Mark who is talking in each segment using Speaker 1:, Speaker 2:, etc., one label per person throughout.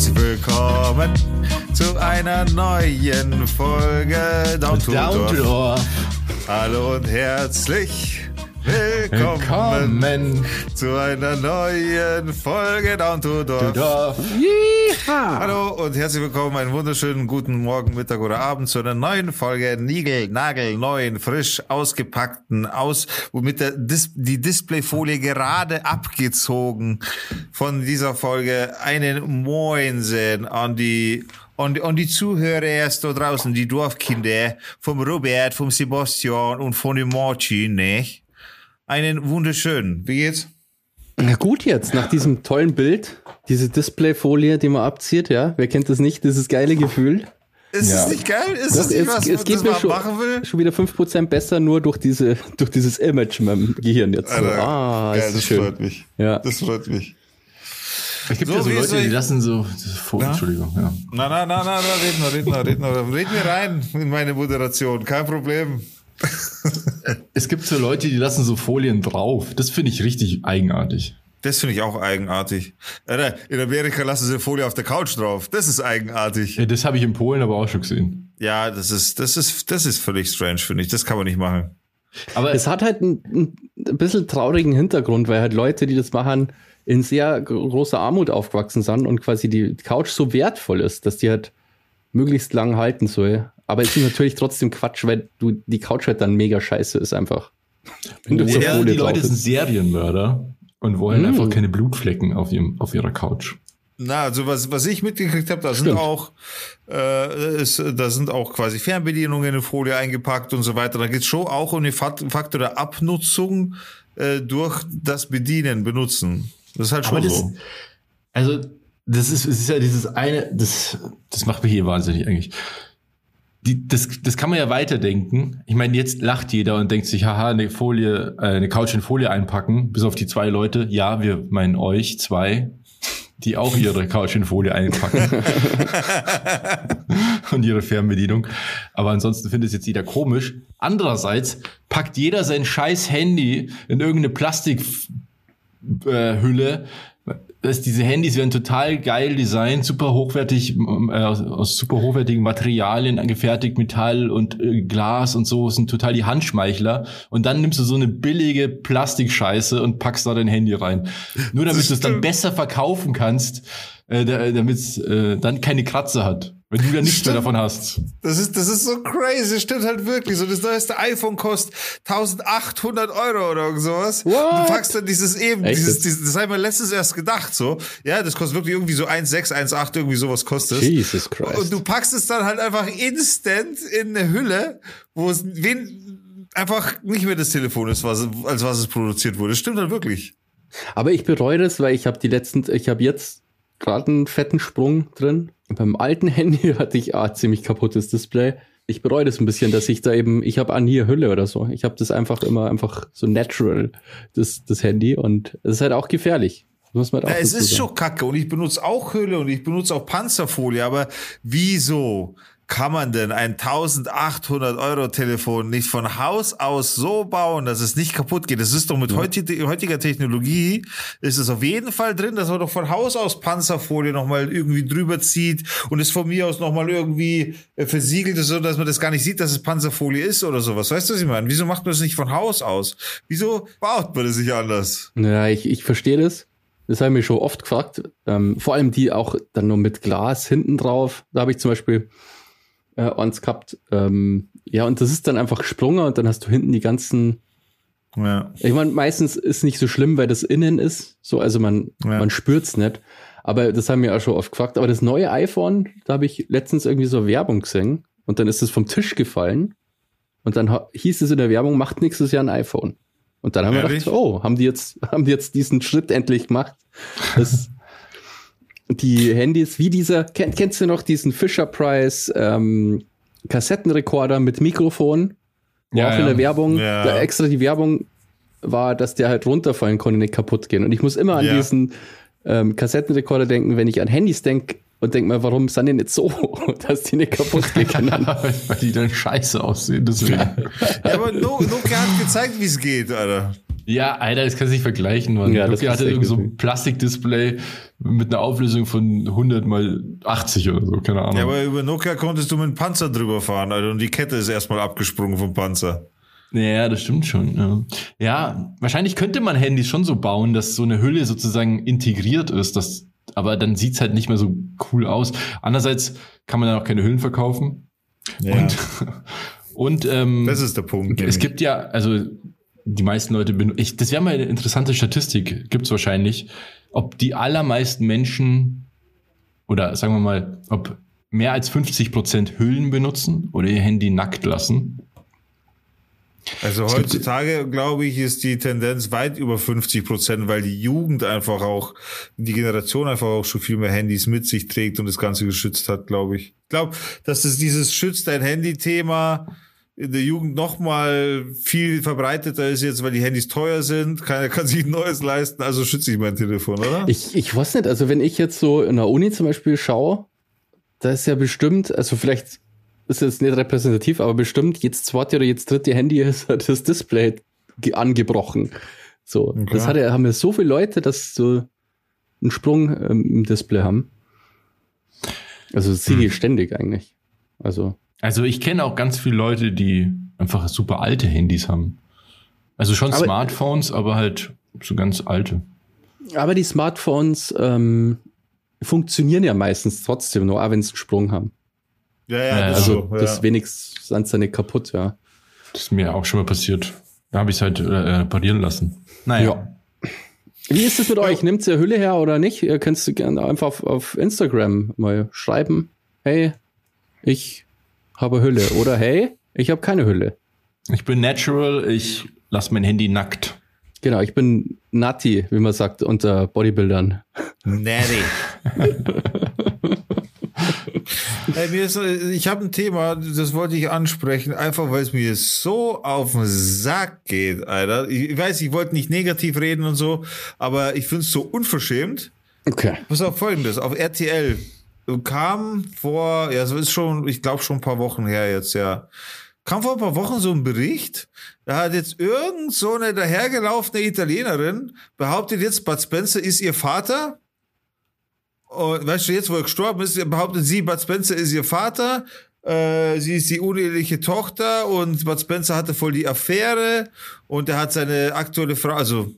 Speaker 1: herzlich willkommen zu einer neuen Folge Down to. Hallo und herzlich willkommen,
Speaker 2: Willkommen.
Speaker 1: zu einer neuen Folge Down to Dorf.
Speaker 2: Dorf.
Speaker 1: Hallo und herzlich willkommen, einen wunderschönen guten Morgen, Mittag oder Abend zu einer neuen Folge Nigel, Nagel, neuen, frisch ausgepackten, aus, womit der Dis die Displayfolie gerade abgezogen von dieser Folge. Einen Moinsen an die und, und die Zuhörer erst da draußen, die Dorfkinder vom Robert, vom Sebastian und von dem Martin, ne? Einen wunderschönen. Wie geht's?
Speaker 3: Na gut jetzt, nach diesem tollen Bild, diese Displayfolie, die man abzieht, ja, wer kennt das nicht, dieses geile Gefühl.
Speaker 1: Ist
Speaker 2: Ja.
Speaker 1: es nicht geil? Ist
Speaker 3: Das,
Speaker 1: es nicht
Speaker 3: es,
Speaker 1: was,
Speaker 3: es geht
Speaker 1: das
Speaker 3: mir
Speaker 1: man
Speaker 3: schon,
Speaker 1: machen will?
Speaker 3: schon wieder 5% besser, nur durch, diese, durch dieses Image in meinem Gehirn jetzt. So,
Speaker 1: Alter,
Speaker 3: ah,
Speaker 1: geil,
Speaker 3: ist
Speaker 1: das
Speaker 3: schön.
Speaker 1: freut mich.
Speaker 3: Ja.
Speaker 1: Das freut mich.
Speaker 2: Es gibt
Speaker 1: So,
Speaker 2: ja so Leute, die lassen so. Vor, Entschuldigung, ja.
Speaker 1: Na, na, na, na, na, red mal, red mal, red mal. Red mir rein in meine Moderation, kein Problem.
Speaker 2: Es gibt so Leute, die lassen so Folien drauf. Das finde ich richtig eigenartig.
Speaker 1: Das finde ich auch eigenartig. In Amerika lassen sie Folie auf der Couch drauf. Das ist eigenartig.
Speaker 2: Ja, das habe ich in Polen aber auch schon gesehen.
Speaker 1: Ja, das ist, das ist, das ist völlig strange, finde ich. Das kann man nicht machen.
Speaker 2: Aber
Speaker 3: Es hat halt einen, ein bisschen traurigen Hintergrund, weil halt Leute, die das machen, in sehr großer Armut aufgewachsen sind und quasi die Couch so wertvoll ist, dass die halt möglichst lang halten soll. Aber es ist natürlich trotzdem Quatsch, weil du die Couch halt dann mega scheiße ist einfach. Wenn du so
Speaker 2: ja,
Speaker 3: Folie
Speaker 2: die Leute sind Serienmörder und wollen
Speaker 3: Mm.
Speaker 2: einfach keine Blutflecken auf, ihrem, auf ihrer Couch.
Speaker 1: Na, also was, was ich mitgekriegt habe, da sind auch, äh, ist, da sind auch quasi Fernbedienungen in Folie eingepackt und so weiter. Da geht's schon auch um den Fakt- Faktor der Abnutzung äh, durch das Bedienen, Benutzen. Das ist halt schon
Speaker 2: Aber das,
Speaker 1: so.
Speaker 2: also, das ist, es ist ja dieses eine, das, das macht mich hier wahnsinnig eigentlich. Die, das, das kann man ja weiterdenken. Ich meine, jetzt lacht jeder und denkt sich, haha, eine Folie, äh, eine Couch in Folie einpacken, bis auf die zwei Leute. Ja, wir meinen euch zwei, die auch ihre Couch in Folie einpacken. und ihre Fernbedienung. Aber ansonsten findet es jetzt jeder komisch. Andererseits packt jeder sein scheiß Handy in irgendeine Plastikhülle. Äh. Dass diese Handys werden total geil designt, super hochwertig, äh, aus, aus super hochwertigen Materialien angefertigt, Metall und äh, Glas und so, sind total die Handschmeichler. Und dann nimmst du so eine billige Plastikscheiße und packst da dein Handy rein. Nur damit du es dann besser verkaufen kannst, äh, damit es äh, dann keine Kratzer hat. Wenn du da nichts mehr davon hast.
Speaker 1: Das ist, das ist so crazy, das stimmt halt wirklich. So, das neueste iPhone kostet 1800 Euro oder irgend sowas.
Speaker 3: What?
Speaker 1: Du packst dann dieses eben,
Speaker 3: Echt
Speaker 1: dieses, dieses, das habe ich mir letztens erst gedacht, so. Ja, das kostet wirklich irgendwie so 1,6, 1,8, irgendwie sowas kostet es.
Speaker 3: Jesus Christ.
Speaker 1: Und du packst es dann halt einfach instant in eine Hülle, wo es wen, einfach nicht mehr das Telefon ist, was, als was es produziert wurde. Das stimmt halt wirklich.
Speaker 3: Aber ich bereue das, weil ich habe die letzten, ich habe jetzt gerade einen fetten Sprung drin. Beim alten Handy hatte ich ah, ziemlich kaputtes Display. Ich bereue das ein bisschen, dass ich da eben, ich habe an hier Hülle oder so. Ich habe das einfach immer einfach so natural, das, das Handy. Und es ist halt auch gefährlich. Muss man halt
Speaker 1: Ja,
Speaker 3: auch
Speaker 1: es
Speaker 3: dazu
Speaker 1: ist schon kacke und ich benutze auch Hülle und ich benutze auch Panzerfolie, aber wieso kann man denn ein 1800 Euro Telefon nicht von Haus aus so bauen, dass es nicht kaputt geht? Das ist doch mit heuti- heutiger Technologie, ist es auf jeden Fall drin, dass man doch von Haus aus Panzerfolie nochmal irgendwie drüber zieht und es von mir aus nochmal irgendwie äh, versiegelt ist, so dass man das gar nicht sieht, dass es Panzerfolie ist oder sowas. Weißt du, was ich meine? Wieso macht man das nicht von Haus aus? Wieso baut man das nicht anders?
Speaker 3: Ja, ich, ich verstehe das. Das habe ich mir schon oft gefragt. Ähm, vor allem die auch dann nur mit Glas hinten drauf. Da habe ich zum Beispiel äh, eins gehabt. Ähm, ja, und das ist dann einfach gesprungen und dann hast du hinten die ganzen.
Speaker 1: Ja.
Speaker 3: Ich meine, meistens ist nicht so schlimm, weil das innen ist. So, also man,
Speaker 1: Ja.
Speaker 3: man spürt's nicht. Aber das haben wir auch schon oft gefragt. Aber das neue iPhone, da habe ich letztens irgendwie so Werbung gesehen und dann ist es vom Tisch gefallen. Und dann hieß es in der Werbung, macht nächstes Jahr ein iPhone. Und dann haben wir
Speaker 1: Ehrlich?
Speaker 3: gedacht, oh, haben die jetzt, haben die jetzt diesen Schritt endlich gemacht? Das, die Handys, wie dieser, kenn, kennst du noch diesen Fisher Price ähm, Kassettenrekorder mit Mikrofon?
Speaker 2: Ja,
Speaker 3: auch in
Speaker 2: ja.
Speaker 3: der Werbung,
Speaker 1: Ja.
Speaker 3: da extra die Werbung war, dass der halt runterfallen konnte, nicht kaputt gehen. Und ich muss immer an
Speaker 1: Ja.
Speaker 3: diesen ähm, Kassettenrekorder denken, wenn ich an Handys denke und denke mal, warum sind die nicht so, dass die nicht kaputt gehen?
Speaker 2: Weil die dann scheiße aussehen, deswegen.
Speaker 1: Ja, aber No- Nokia hat gezeigt, wie es geht, Alter.
Speaker 2: Ja, Alter, das kannst du nicht vergleichen, Mann.
Speaker 3: Ja,
Speaker 2: Nokia hatte irgendwie so ein Plastikdisplay mit einer Auflösung von 100 mal 80 oder so, keine Ahnung.
Speaker 1: Ja, aber über Nokia konntest du mit dem Panzer drüber fahren, Alter, und die Kette ist erstmal abgesprungen vom Panzer.
Speaker 2: Ja, das stimmt schon. Ja. ja, wahrscheinlich könnte man Handys schon so bauen, dass so eine Hülle sozusagen integriert ist, dass, aber dann sieht's halt nicht mehr so cool aus. Andererseits kann man dann auch keine Hüllen verkaufen.
Speaker 1: Ja.
Speaker 2: Und, und ähm,
Speaker 1: das ist der Punkt.
Speaker 2: es
Speaker 1: nämlich.
Speaker 2: gibt ja, also die meisten Leute, ben- ich, das wäre mal eine interessante Statistik, gibt's wahrscheinlich, ob die allermeisten Menschen oder sagen wir mal, ob mehr als 50 Prozent Hüllen benutzen oder ihr Handy nackt lassen.
Speaker 1: Also heutzutage, glaube ich, ist die Tendenz weit über 50 Prozent, weil die Jugend einfach auch, die Generation einfach auch schon viel mehr Handys mit sich trägt und das Ganze geschützt hat, glaube ich. Ich glaube, dass das dieses Schützt dein Handy-Thema in der Jugend noch mal viel verbreiteter ist jetzt, weil die Handys teuer sind. Keiner kann sich ein neues leisten, also schütze ich mein Telefon, oder?
Speaker 3: Ich, ich weiß nicht, also wenn ich jetzt so in der Uni zum Beispiel schaue, da ist ja bestimmt, also vielleicht ist jetzt nicht repräsentativ, aber bestimmt jetzt zweite oder jetzt dritte Handy ist halt das Display ge- angebrochen. So,
Speaker 1: Okay.
Speaker 3: das hat ja, haben ja so viele Leute, dass so einen Sprung ähm, im Display haben. Also das sehe
Speaker 1: Hm.
Speaker 3: ich ständig eigentlich. Also
Speaker 2: Also ich kenne auch ganz viele Leute, die einfach super alte Handys haben. Also schon
Speaker 3: Aber-
Speaker 2: Smartphones, aber halt so ganz alte.
Speaker 3: Aber die Smartphones ähm, funktionieren ja meistens trotzdem nur, auch wenn sie einen Sprung haben.
Speaker 1: Ja, ja,
Speaker 2: Ja,
Speaker 1: das
Speaker 3: Also
Speaker 1: so, ja.
Speaker 3: das wenigstens sind sie nicht kaputt, ja.
Speaker 2: Das ist mir auch schon mal passiert. Da habe ich es halt äh, reparieren lassen. Naja.
Speaker 3: Wie ist es mit euch? Nimmt ihr Hülle her oder nicht? Ihr könnt du gerne einfach auf, auf Instagram mal schreiben. Hey, ich habe Hülle. Oder hey, ich habe keine Hülle.
Speaker 2: Ich bin natural, ich lasse mein Handy nackt.
Speaker 3: Genau, ich bin Nati, wie man sagt, unter Bodybuildern.
Speaker 1: Natty. Ey, mir ist, ich habe ein Thema, das wollte ich ansprechen, einfach weil es mir so auf den Sack geht, Alter. Ich, ich weiß, ich wollte nicht negativ reden und so, aber ich finde es so unverschämt.
Speaker 3: Okay.
Speaker 1: Pass auf folgendes, auf RTL kam vor, ja, so ist schon, ich glaube schon ein paar Wochen her jetzt, ja. Kam vor ein paar Wochen so ein Bericht, da hat jetzt irgend so eine dahergelaufene Italienerin behauptet jetzt, Bud Spencer ist ihr Vater. Und weißt du, jetzt wo er gestorben ist, behauptet sie, Bud Spencer ist ihr Vater. Äh, sie ist die uneheliche Tochter und Bud Spencer hatte voll die Affäre und er hat seine aktuelle Frau, also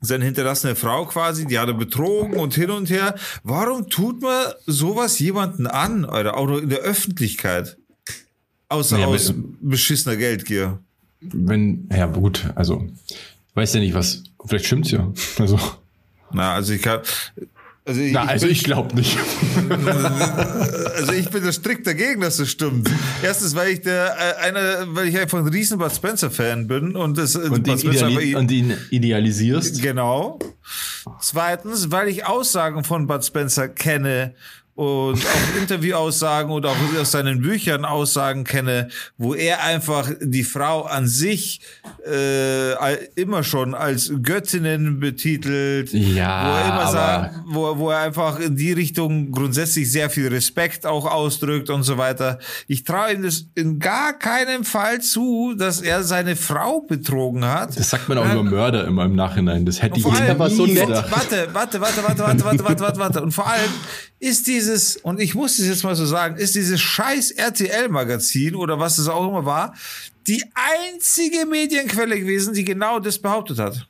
Speaker 1: seine hinterlassene Frau quasi, die hat er betrogen und hin und her. Warum tut man sowas jemanden an, Alter, auch nur in der Öffentlichkeit? Außer
Speaker 2: Ja,
Speaker 1: aus beschissener Geldgier.
Speaker 2: Wenn, ja gut, also weiß ja nicht, was, vielleicht stimmt's ja. Also,
Speaker 1: Na, also ich kann, also ich,
Speaker 2: na, also
Speaker 1: bin,
Speaker 2: ich glaube nicht.
Speaker 1: also ich bin da strikt dagegen, dass das stimmt. Erstens, weil ich der, äh, einer, weil ich einfach ein riesen Bud Spencer Fan bin und das,
Speaker 2: Und
Speaker 1: Bud
Speaker 2: ihn, ideali und ihn idealisierst.
Speaker 1: Genau. Zweitens, weil ich Aussagen von Bud Spencer kenne und auch Interviewaussagen und auch aus seinen Büchern Aussagen kenne, wo er einfach die Frau an sich äh, immer schon als Göttinnen betitelt.
Speaker 2: Ja,
Speaker 1: wo er immer sagt, wo, wo er einfach in die Richtung grundsätzlich sehr viel Respekt auch ausdrückt und so weiter. Ich traue ihm das in gar keinem Fall zu, dass er seine Frau betrogen hat.
Speaker 2: Das sagt man auch über Mörder immer im Nachhinein. Das hätte ich
Speaker 3: aber so nett.
Speaker 1: warte, warte, warte, warte, warte, warte, warte, warte, warte. Und vor allem ist dieses, und ich muss es jetzt mal so sagen, ist dieses scheiß RTL-Magazin oder was es auch immer war, die einzige Medienquelle gewesen, die genau das behauptet hat.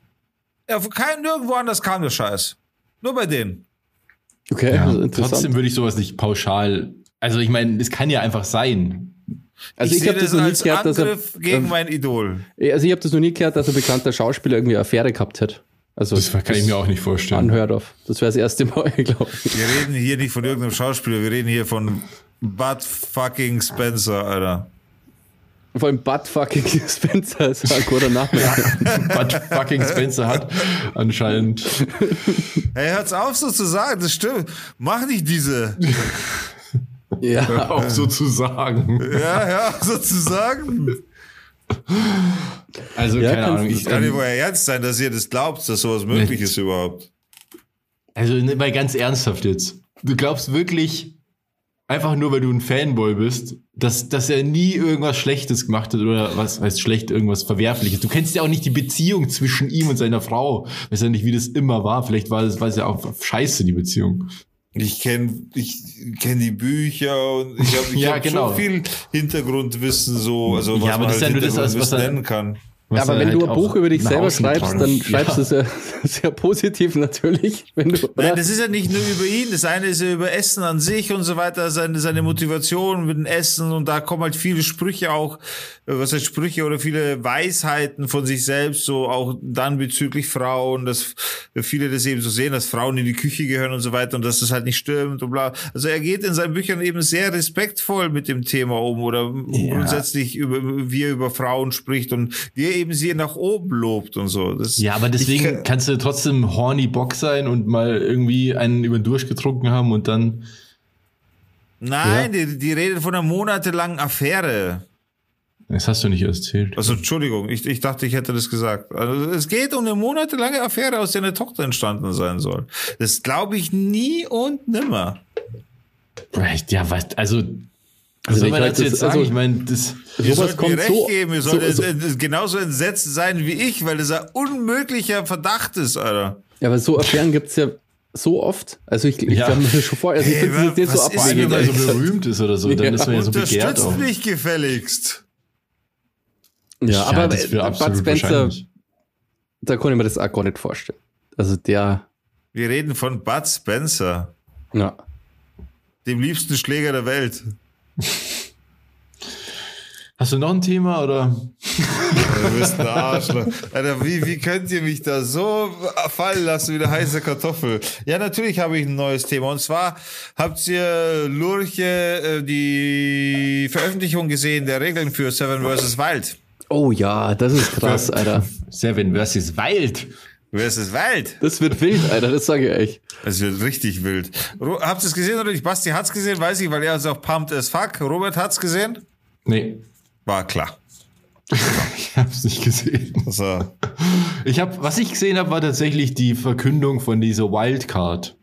Speaker 1: Ja, kein, nirgendwo anders kam der Scheiß. Nur bei denen.
Speaker 3: Okay,
Speaker 2: Ja,
Speaker 3: also
Speaker 2: trotzdem würde ich sowas nicht pauschal. Also ich meine, es kann ja einfach sein.
Speaker 3: also ich,
Speaker 1: sehe
Speaker 3: habe das noch nie gehört, dass er,
Speaker 1: gegen
Speaker 3: ähm,
Speaker 1: mein Idol.
Speaker 3: also ich habe das noch nie gehört, dass ein bekannter Schauspieler irgendwie eine Affäre gehabt hat. Also
Speaker 2: Das kann ich mir auch nicht vorstellen.
Speaker 3: anhört auf. Das wäre das erste Mal, glaube ich.
Speaker 1: Wir reden hier nicht von irgendeinem Schauspieler, wir reden hier von Bud fucking Spencer, Alter.
Speaker 3: Vor allem Bud fucking Spencer ist ein guter Name.
Speaker 2: Bud fucking Spencer hat anscheinend.
Speaker 1: Hey, hört's auf so zu sagen, das stimmt. Mach nicht diese.
Speaker 3: Ja,
Speaker 2: Auch so zu sagen.
Speaker 1: Ja, ja, sozusagen.
Speaker 2: Also,
Speaker 3: Ja,
Speaker 2: keine Ahnung. Ich,
Speaker 1: Kann nicht wohl ernst sein, dass ihr das glaubt, dass sowas möglich
Speaker 2: Nicht.
Speaker 1: ist überhaupt.
Speaker 2: also, ne, mal ganz ernsthaft jetzt. Du glaubst wirklich, einfach nur weil du ein Fanboy bist, dass, dass er nie irgendwas Schlechtes gemacht hat oder was heißt schlecht, irgendwas Verwerfliches. Du kennst ja auch nicht die Beziehung zwischen ihm und seiner Frau. Weißt ja nicht, wie das immer war. Vielleicht war es, war es ja auch scheiße, die Beziehung.
Speaker 1: Ich kenne ich kenn die Bücher und ich habe ich
Speaker 2: Ja,
Speaker 1: hab
Speaker 2: genau.
Speaker 1: so viel Hintergrundwissen so, also was
Speaker 2: Ja, aber
Speaker 1: man
Speaker 2: das ist
Speaker 1: halt
Speaker 2: ja nur das, was
Speaker 1: Hintergrundwissen nennen kann.
Speaker 3: Ja,
Speaker 2: Was
Speaker 3: aber
Speaker 2: er
Speaker 3: wenn du
Speaker 2: halt
Speaker 3: ein Buch über dich selber schreibst, dann schreibst du
Speaker 2: Ja.
Speaker 3: es ja sehr positiv natürlich. Wenn du,
Speaker 1: Nein, das ist ja nicht nur über ihn. Das eine ist ja über Essen an sich und so weiter, seine, seine Motivation mit dem Essen und da kommen halt viele Sprüche auch, äh, was heißt Sprüche oder viele Weisheiten von sich selbst, so auch dann bezüglich Frauen, dass viele das eben so sehen, dass Frauen in die Küche gehören und so weiter und dass das halt nicht stimmt und bla. Also er geht in seinen Büchern eben sehr respektvoll mit dem Thema um oder
Speaker 2: Ja.
Speaker 1: grundsätzlich über, wie er über Frauen spricht und wie er eben sie nach oben lobt und so. Das,
Speaker 2: Ja, aber deswegen
Speaker 1: kann-
Speaker 2: kannst du trotzdem horny Bock sein und mal irgendwie einen über den durchgetrunken haben und dann.
Speaker 1: Nein, die, die redet von einer monatelangen Affäre.
Speaker 2: Das hast du nicht erzählt.
Speaker 1: Also Entschuldigung, ich, ich dachte, ich hätte das gesagt. Also es geht um eine monatelange Affäre, aus der eine Tochter entstanden sein soll. Das glaube ich nie und nimmer.
Speaker 2: Ja, was, also. Was
Speaker 3: Also
Speaker 2: soll
Speaker 3: ich
Speaker 2: man
Speaker 3: das-
Speaker 2: jetzt sagen?
Speaker 3: also-
Speaker 2: ich meine, das.
Speaker 1: Ihr
Speaker 3: Sowas
Speaker 1: sollt mir
Speaker 3: kommt
Speaker 1: recht
Speaker 3: so-
Speaker 1: geben, ihr
Speaker 3: so-
Speaker 1: sollt
Speaker 3: so-
Speaker 1: äh, genauso entsetzt sein wie ich, weil das ein unmöglicher Verdacht ist, Alter.
Speaker 3: Ja, aber so Affären gibt's ja so oft. Also ich, ich
Speaker 2: Ja.
Speaker 3: kann mir schon vor, also ich finde das jetzt so
Speaker 2: Wenn
Speaker 3: abwegig.
Speaker 2: jemand
Speaker 1: das?
Speaker 2: so berühmt ist oder so, dann
Speaker 3: Ja.
Speaker 2: ist man ja so begehrt auch.
Speaker 1: Unterstützt mich gefälligst.
Speaker 3: Ja, aber
Speaker 2: das für
Speaker 3: Bud Spencer, da konnte ich mir das auch gar nicht vorstellen. Also der,
Speaker 1: Wir reden von Bud Spencer,
Speaker 3: ja.
Speaker 1: dem liebsten Schläger der Welt.
Speaker 2: Hast du noch ein Thema oder?
Speaker 1: Du bist ein Arschloch. Alter, wie, wie könnt ihr mich da so fallen lassen wie eine heiße Kartoffel? Ja, natürlich habe ich ein neues Thema. Und zwar habt ihr Lurche äh, die Veröffentlichung gesehen der Regeln für Seven vs. Wild.
Speaker 3: Oh ja, das ist krass, Alter.
Speaker 2: Seven vs. Wild.
Speaker 1: Versus Wild.
Speaker 3: Das wird wild, Alter, das sage ich echt.
Speaker 1: Es wird richtig wild. Habt ihr es gesehen oder nicht? Basti hat's gesehen, weiß ich, weil er ist auch pumped as fuck. Robert hat's gesehen?
Speaker 2: Nee,
Speaker 1: War klar.
Speaker 2: ich hab's nicht gesehen.
Speaker 1: Also,
Speaker 2: Ich hab, was ich gesehen habe, war tatsächlich die Verkündung von dieser Wildcard.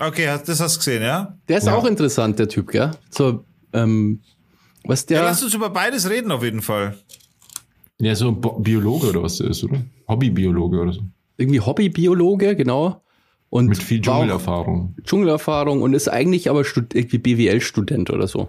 Speaker 1: okay, das hast du gesehen, ja?
Speaker 3: Der ist
Speaker 2: Ja.
Speaker 3: auch interessant, der Typ, gell? So, ähm, was
Speaker 1: Ja,
Speaker 3: der.
Speaker 1: lass uns über beides reden auf jeden Fall.
Speaker 2: Ja, so ein Biologe oder was der ist, oder? Hobbybiologe oder so.
Speaker 3: irgendwie Hobbybiologe, genau. Und
Speaker 2: Mit viel Dschungelerfahrung.
Speaker 3: Dschungelerfahrung und ist eigentlich aber Stud irgendwie BWL-Student oder so.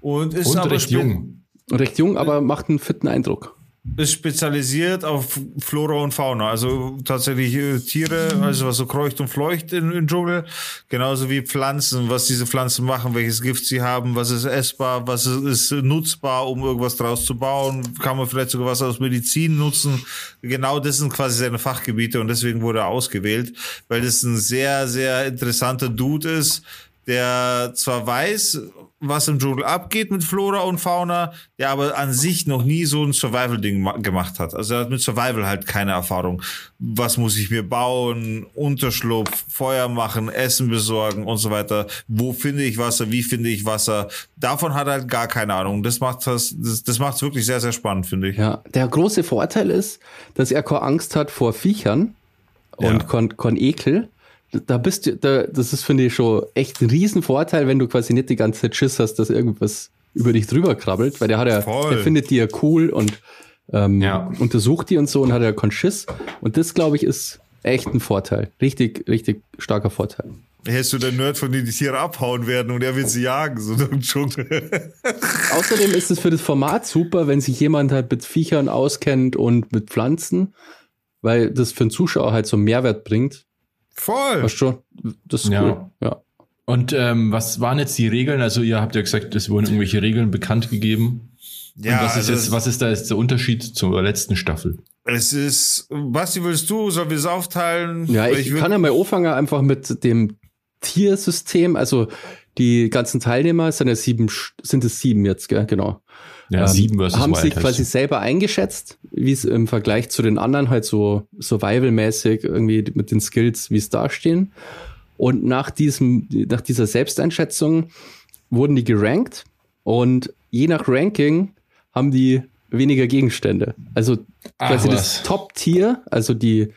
Speaker 1: Und ist
Speaker 2: Und
Speaker 1: aber
Speaker 2: recht jung.
Speaker 3: Recht jung, aber macht einen fitten Eindruck.
Speaker 1: Ist spezialisiert auf Flora und Fauna, also tatsächlich äh, Tiere, also was so kreucht und fleucht im, im Dschungel, genauso wie Pflanzen, was diese Pflanzen machen, welches Gift sie haben, was ist essbar, was ist, ist nutzbar, um irgendwas draus zu bauen, kann man vielleicht sogar was aus Medizin nutzen. Genau das sind quasi seine Fachgebiete und deswegen wurde er ausgewählt, weil das ein sehr, sehr interessanter Dude ist, der zwar weiß, was im Dschungel abgeht mit Flora und Fauna, der aber an sich noch nie so ein Survival-Ding ma- gemacht hat. Also er hat mit Survival halt keine Erfahrung. Was muss ich mir bauen? Unterschlupf, Feuer machen, Essen besorgen und so weiter. Wo finde ich Wasser? Wie finde ich Wasser? Davon hat er halt gar keine Ahnung. Das macht das, das, das macht es wirklich sehr, sehr spannend, finde ich.
Speaker 3: Ja, der große Vorteil ist, dass er keine Angst hat vor Viechern und
Speaker 1: Ja.
Speaker 3: kein, kein Ekel. Da bist du, da, das ist, finde ich, schon echt ein Riesenvorteil, wenn du quasi nicht die ganze Zeit Schiss hast, dass irgendwas über dich drüber krabbelt, weil der hat ja,
Speaker 1: Voll.
Speaker 3: der findet die ja cool und ähm,
Speaker 2: Ja.
Speaker 3: untersucht die und so und hat ja keinen Schiss. Und das, glaube ich, ist echt ein Vorteil. Richtig, richtig starker Vorteil.
Speaker 1: Hättest du der Nerd, von denen die Tiere abhauen werden und er will sie jagen, so im Dschungel.
Speaker 3: Außerdem ist es für das Format super, wenn sich jemand halt mit Viechern auskennt und mit Pflanzen, weil das für den Zuschauer halt so einen Mehrwert bringt.
Speaker 1: Voll.
Speaker 3: Weißt du, das ist
Speaker 2: Ja.
Speaker 3: cool. Ja.
Speaker 2: Und ähm, was waren jetzt die Regeln? Also ihr habt ja gesagt, es wurden irgendwelche Regeln bekannt gegeben.
Speaker 1: Ja,
Speaker 2: Und was ist
Speaker 1: also
Speaker 2: jetzt, was ist da jetzt der Unterschied zur letzten Staffel?
Speaker 1: Es ist, Basti, willst du? Sollen wir es aufteilen?
Speaker 3: Ja, ich,
Speaker 1: würd-
Speaker 3: kann ja mal anfangen einfach mit dem Tiersystem. Also die ganzen Teilnehmer sind ja sieben, sind es sieben jetzt, gell? genau.
Speaker 2: Ja,
Speaker 3: Ähm,
Speaker 2: sieben versus
Speaker 3: haben
Speaker 2: Wild
Speaker 3: sich quasi
Speaker 2: es.
Speaker 3: selber eingeschätzt, wie es im Vergleich zu den anderen halt so survival-mäßig irgendwie mit den Skills, wie es dastehen. Und nach diesem, nach dieser Selbsteinschätzung wurden die gerankt und je nach Ranking haben die weniger Gegenstände. Also
Speaker 2: Ach,
Speaker 3: quasi
Speaker 2: was.
Speaker 3: das Top-Tier, also die,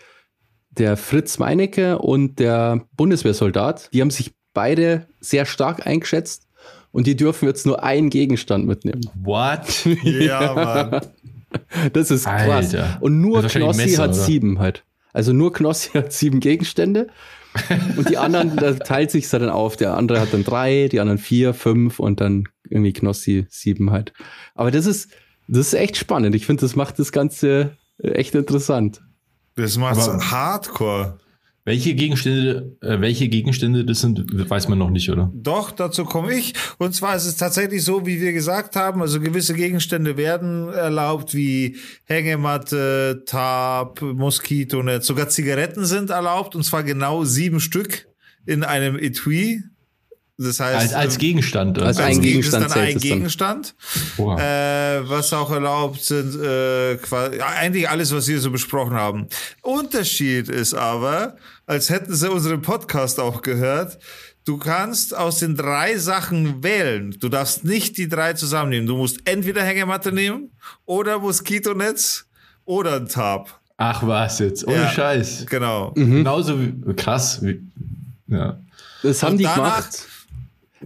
Speaker 3: der Fritz Meinecke und der Bundeswehrsoldat, die haben sich beide sehr stark eingeschätzt und die dürfen jetzt nur einen Gegenstand mitnehmen.
Speaker 2: What?
Speaker 1: Ja, Mann.
Speaker 3: Das ist krass.
Speaker 2: Alter.
Speaker 3: Und nur Knossi
Speaker 2: Messer,
Speaker 3: hat
Speaker 2: oder?
Speaker 3: sieben halt. Also nur Knossi hat sieben Gegenstände. und die anderen, da teilt sich dann auf. Der andere hat dann drei, die anderen vier, fünf und dann irgendwie Knossi sieben halt. Aber das ist, das ist echt spannend. Ich finde, das macht das Ganze echt interessant.
Speaker 1: Das macht's
Speaker 2: Aber-
Speaker 1: hardcore.
Speaker 2: Welche Gegenstände, äh, welche Gegenstände das sind, weiß man noch nicht, oder?
Speaker 1: Doch, dazu komme ich. Und zwar ist es tatsächlich so, wie wir gesagt haben, also gewisse Gegenstände werden erlaubt, wie Hängematte, Tarp, Moskitonetz, sogar Zigaretten sind erlaubt, und zwar genau sieben Stück in einem Etui. Das heißt,
Speaker 2: Als, als Gegenstand.
Speaker 3: Als
Speaker 2: also-
Speaker 3: ein
Speaker 1: Gegen-
Speaker 3: Gegenstand
Speaker 1: ist dann ein
Speaker 3: dann.
Speaker 1: Gegenstand.
Speaker 2: Oha.
Speaker 1: Äh, was auch erlaubt sind, äh, quasi, ja, eigentlich alles, was wir so besprochen haben. Unterschied ist aber, als hätten sie unseren Podcast auch gehört, du kannst aus den drei Sachen wählen. Du darfst nicht die drei zusammennehmen. Du musst entweder Hängematte nehmen oder Moskitonetz oder ein Tarp.
Speaker 2: Ach was jetzt, ohne
Speaker 1: Ja.
Speaker 2: Scheiß.
Speaker 1: Genau.
Speaker 2: Genauso wie, krass. Wie, ja.
Speaker 3: Das haben
Speaker 1: Und
Speaker 3: die
Speaker 1: danach-
Speaker 3: gemacht.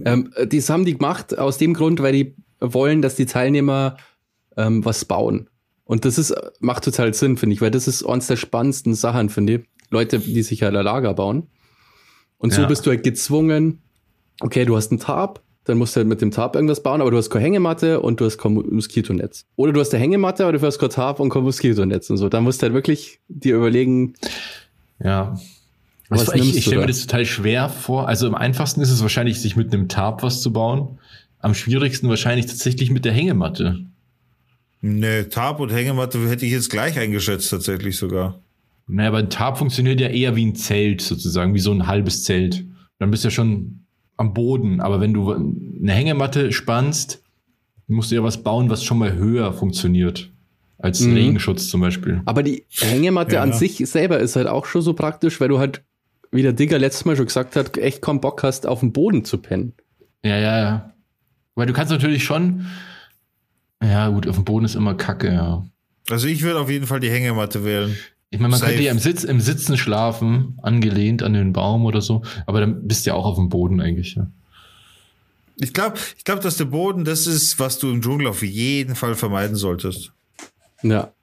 Speaker 3: Ähm, das haben die gemacht aus dem Grund, weil die wollen, dass die Teilnehmer ähm, was bauen. Und das ist, macht total Sinn, finde ich, weil das ist eines der spannendsten Sachen, finde ich. Leute, die sich halt ein Lager bauen. Und so
Speaker 2: Ja.
Speaker 3: bist du halt gezwungen, okay, du hast einen Tarp, dann musst du halt mit dem Tarp irgendwas bauen, aber du hast keine Hängematte und du hast kein Mo- Moskitonetz. Oder du hast eine Hängematte, aber du hast kein Tarp und kein Moskitonetz und so. Da musst du halt wirklich dir überlegen,
Speaker 2: Ja.
Speaker 3: Was
Speaker 2: Also ich ich stelle mir
Speaker 3: da?
Speaker 2: das total schwer vor. Also am einfachsten ist es wahrscheinlich, sich mit einem Tarp was zu bauen. Am schwierigsten wahrscheinlich tatsächlich mit der Hängematte.
Speaker 1: Nee, Tarp und Hängematte hätte ich jetzt gleich eingeschätzt, tatsächlich sogar.
Speaker 2: Naja, aber ein Tarp funktioniert ja eher wie ein Zelt sozusagen, wie so ein halbes Zelt. Dann bist du ja schon am Boden. Aber wenn du eine Hängematte spannst, musst du ja was bauen, was schon mal höher funktioniert. Als
Speaker 3: Mhm.
Speaker 2: Regenschutz zum Beispiel.
Speaker 3: Aber die Hängematte
Speaker 1: Ja.
Speaker 3: an sich selber ist halt auch schon so praktisch, weil du halt, wie der Digger letztes Mal schon gesagt hat, echt kaum Bock hast, auf dem Boden zu pennen.
Speaker 2: Ja, ja, ja. Weil du kannst natürlich schon. Ja, gut, auf dem Boden ist immer Kacke, ja.
Speaker 1: Also ich würde auf jeden Fall die Hängematte wählen.
Speaker 2: Ich meine, man
Speaker 1: Safe.
Speaker 2: könnte ja im, Sitz, im Sitzen schlafen, angelehnt an den Baum oder so, aber dann bist du ja auch auf dem Boden eigentlich. Ja.
Speaker 1: Ich glaube, ich glaub, dass der Boden das ist, was du im Dschungel auf jeden Fall vermeiden solltest.
Speaker 3: Ja.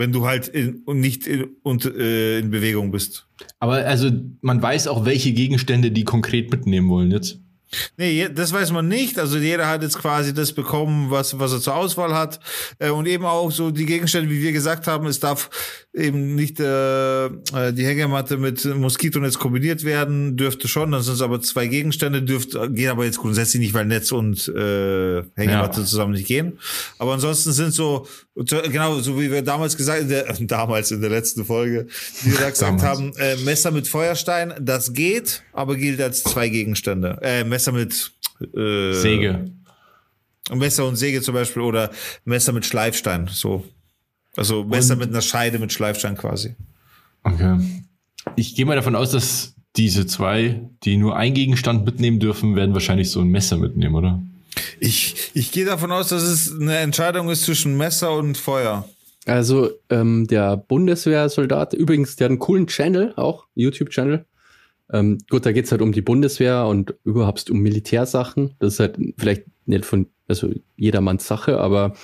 Speaker 1: Wenn du halt in, nicht in, und, äh, in Bewegung bist.
Speaker 2: Aber also man weiß auch, welche Gegenstände die konkret mitnehmen wollen jetzt.
Speaker 1: Nee, das weiß man nicht. Also jeder hat jetzt quasi das bekommen, was, was er zur Auswahl hat. Äh, und eben auch so die Gegenstände, wie wir gesagt haben, es darf eben nicht äh, äh, die Hängematte mit Moskitonetz kombiniert werden, dürfte schon. Dann sind es aber zwei Gegenstände, dürfte, geht aber jetzt grundsätzlich nicht, weil Netz und äh, Hängematte
Speaker 2: Ja.
Speaker 1: zusammen nicht gehen. Aber ansonsten sind so, genau, so wie wir damals gesagt, in der, damals in der letzten Folge, wie wir da gesagt haben, äh, Messer mit Feuerstein, das geht, aber gilt als zwei Gegenstände. Äh, Messer mit äh,
Speaker 2: Säge.
Speaker 1: Messer und Säge zum Beispiel oder Messer mit Schleifstein, so. Also Messer
Speaker 2: Und-
Speaker 1: mit einer Scheide mit Schleifstein quasi.
Speaker 2: Okay. Ich gehe mal davon aus, dass diese zwei, die nur einen Gegenstand mitnehmen dürfen, werden wahrscheinlich so ein Messer mitnehmen, oder?
Speaker 1: Ich, ich gehe davon aus, dass es eine Entscheidung ist zwischen Messer und Feuer.
Speaker 3: Also ähm, der Bundeswehrsoldat, übrigens, der hat einen coolen Channel, auch YouTube-Channel. Ähm, gut, da geht's halt um die Bundeswehr und überhaupt um Militärsachen. Das ist halt vielleicht nicht von, also jedermanns Sache, aber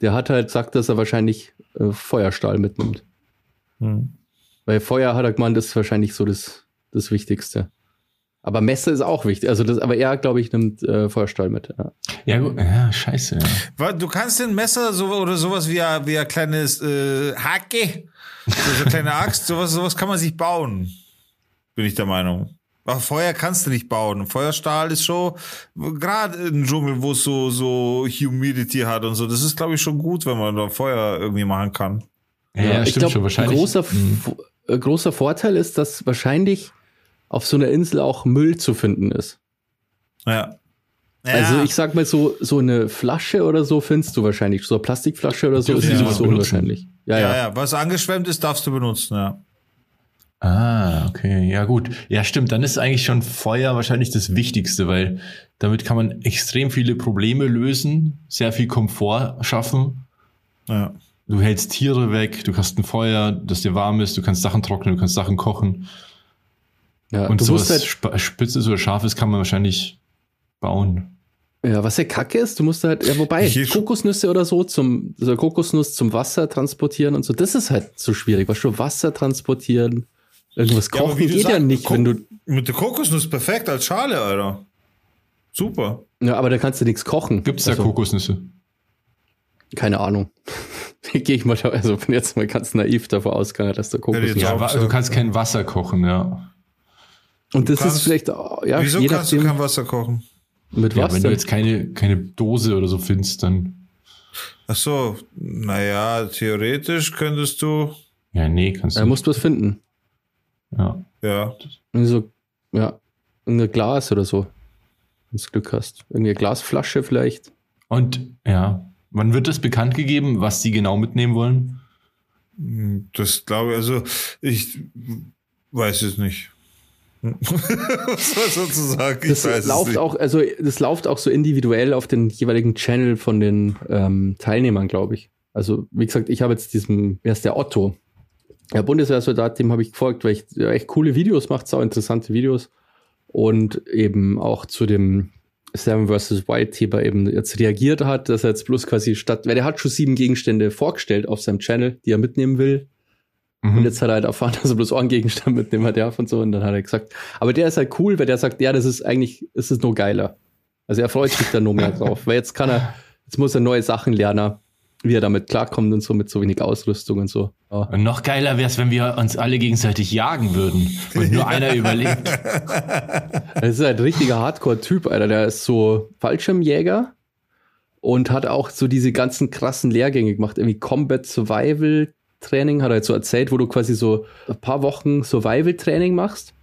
Speaker 3: der hat halt gesagt, dass er wahrscheinlich äh, Feuerstahl mitnimmt. Weil Feuer hat er gemeint, ist wahrscheinlich so das, das Wichtigste. Aber Messer ist auch wichtig. Also das, aber er, glaube ich, nimmt äh, Feuerstahl mit. Ja.
Speaker 2: Ja, gut. Ja, scheiße, ja.
Speaker 1: Du kannst den Messer so, oder sowas wie ein, wie ein kleines äh, Hacke, so so eine kleine Axt, sowas, sowas kann man sich bauen. Bin ich der Meinung. Aber Feuer kannst du nicht bauen. Feuerstahl ist schon, gerade im Dschungel, wo es so, so Humidity hat und so, das ist, glaube ich, schon gut, wenn man da Feuer irgendwie machen kann.
Speaker 2: Ja, ja,
Speaker 3: ich
Speaker 2: stimmt
Speaker 3: glaube,
Speaker 2: schon. Wahrscheinlich.
Speaker 3: großer,
Speaker 2: Mhm.
Speaker 3: Äh, großer Vorteil ist, dass wahrscheinlich auf so einer Insel auch Müll zu finden ist.
Speaker 1: Ja.
Speaker 3: Also
Speaker 1: Ja.
Speaker 3: ich sag mal so, so eine Flasche oder so findest du wahrscheinlich. So eine Plastikflasche oder so ist nicht
Speaker 2: sowas
Speaker 3: so
Speaker 2: benutzen?
Speaker 3: unwahrscheinlich. Ja,
Speaker 1: ja,
Speaker 3: ja.
Speaker 1: ja, was angeschwemmt ist, darfst du benutzen, ja.
Speaker 2: Ah, okay. Ja, gut. Ja, stimmt. Dann ist eigentlich schon Feuer wahrscheinlich das Wichtigste, weil damit kann man extrem viele Probleme lösen, sehr viel Komfort schaffen.
Speaker 1: ja.
Speaker 2: Du hältst Tiere weg, du hast ein Feuer, das dir warm ist, du kannst Sachen trocknen, du kannst Sachen kochen.
Speaker 3: ja.
Speaker 2: Und sowas
Speaker 3: halt,
Speaker 2: Sp- Spitzes oder Scharfes kann man wahrscheinlich bauen.
Speaker 3: Ja, was ja kacke ist, du musst halt, ja, wobei, Kokosnüsse oder so zum, also Kokosnuss zum Wasser transportieren und so, das ist halt so schwierig. Was schon Wasser transportieren, irgendwas
Speaker 1: Ja,
Speaker 3: kochen
Speaker 1: wie du
Speaker 3: geht ja
Speaker 1: sagst,
Speaker 3: nicht,
Speaker 1: Ko-
Speaker 3: wenn du,
Speaker 1: Mit der Kokosnuss perfekt als Schale, Alter. Super.
Speaker 3: ja, aber da kannst du nichts kochen.
Speaker 2: Gibt es da
Speaker 3: also,
Speaker 2: Kokosnüsse?
Speaker 3: Keine Ahnung. Gehe ich mal, da- also bin jetzt mal ganz naiv davor ausgegangen, dass da
Speaker 1: jetzt
Speaker 2: Ja,
Speaker 1: gesagt.
Speaker 2: du kannst kein Wasser kochen, ja.
Speaker 3: und das
Speaker 1: kannst-
Speaker 3: ist vielleicht, ja,
Speaker 1: Wieso
Speaker 3: je
Speaker 1: kannst du kein Wasser kochen?
Speaker 3: mit
Speaker 2: Ja,
Speaker 3: was
Speaker 2: wenn du jetzt keine, keine Dose oder so findest, dann.
Speaker 1: Ach so, naja, theoretisch könntest du,
Speaker 2: Ja, nee, kannst du.
Speaker 3: Da musst du was finden.
Speaker 2: Ja.
Speaker 1: ja.
Speaker 3: Irgendwie so, ja, irgendein Glas oder so. Wenn du Glück hast. Irgendeine Glasflasche vielleicht.
Speaker 2: Und ja, wann wird das bekannt gegeben, was die genau mitnehmen wollen?
Speaker 1: Das glaube ich, also ich weiß es nicht. Was soll ich dazu sagen? Ich
Speaker 3: Das
Speaker 1: weiß es
Speaker 3: läuft
Speaker 1: nicht.
Speaker 3: auch, also das läuft auch so individuell auf den jeweiligen Channel von den ähm, Teilnehmern, glaube ich. Also, wie gesagt, ich habe jetzt diesen, wer ist der Otto? Der Bundeswehrsoldat, dem habe ich gefolgt, weil ich ja, echt coole Videos macht, sau interessante Videos. Und eben auch zu dem Seven vs. Wild Thema eben jetzt reagiert hat, dass er jetzt bloß quasi statt, weil der hat schon sieben Gegenstände vorgestellt auf seinem Channel, die er mitnehmen will.
Speaker 2: Mhm.
Speaker 3: Und jetzt hat er halt erfahren, dass er bloß einen Gegenstand mitnehmen darf und so. Und dann hat er gesagt, aber der ist halt cool, weil der sagt, ja, das ist eigentlich, es ist nur geiler. Also er freut sich da nur mehr drauf. Weil jetzt kann er, jetzt muss er neue Sachen lernen, wie er damit klarkommt und so mit so wenig Ausrüstung und so. Ja.
Speaker 2: Und noch geiler wäre es, wenn wir uns alle gegenseitig jagen würden und nur einer überlebt.
Speaker 3: Das ist halt ein richtiger Hardcore-Typ, Alter. Der ist so Fallschirmjäger und hat auch so diese ganzen krassen Lehrgänge gemacht. Irgendwie Combat Survival Training hat er jetzt so erzählt, wo du quasi so ein paar Wochen Survival Training machst.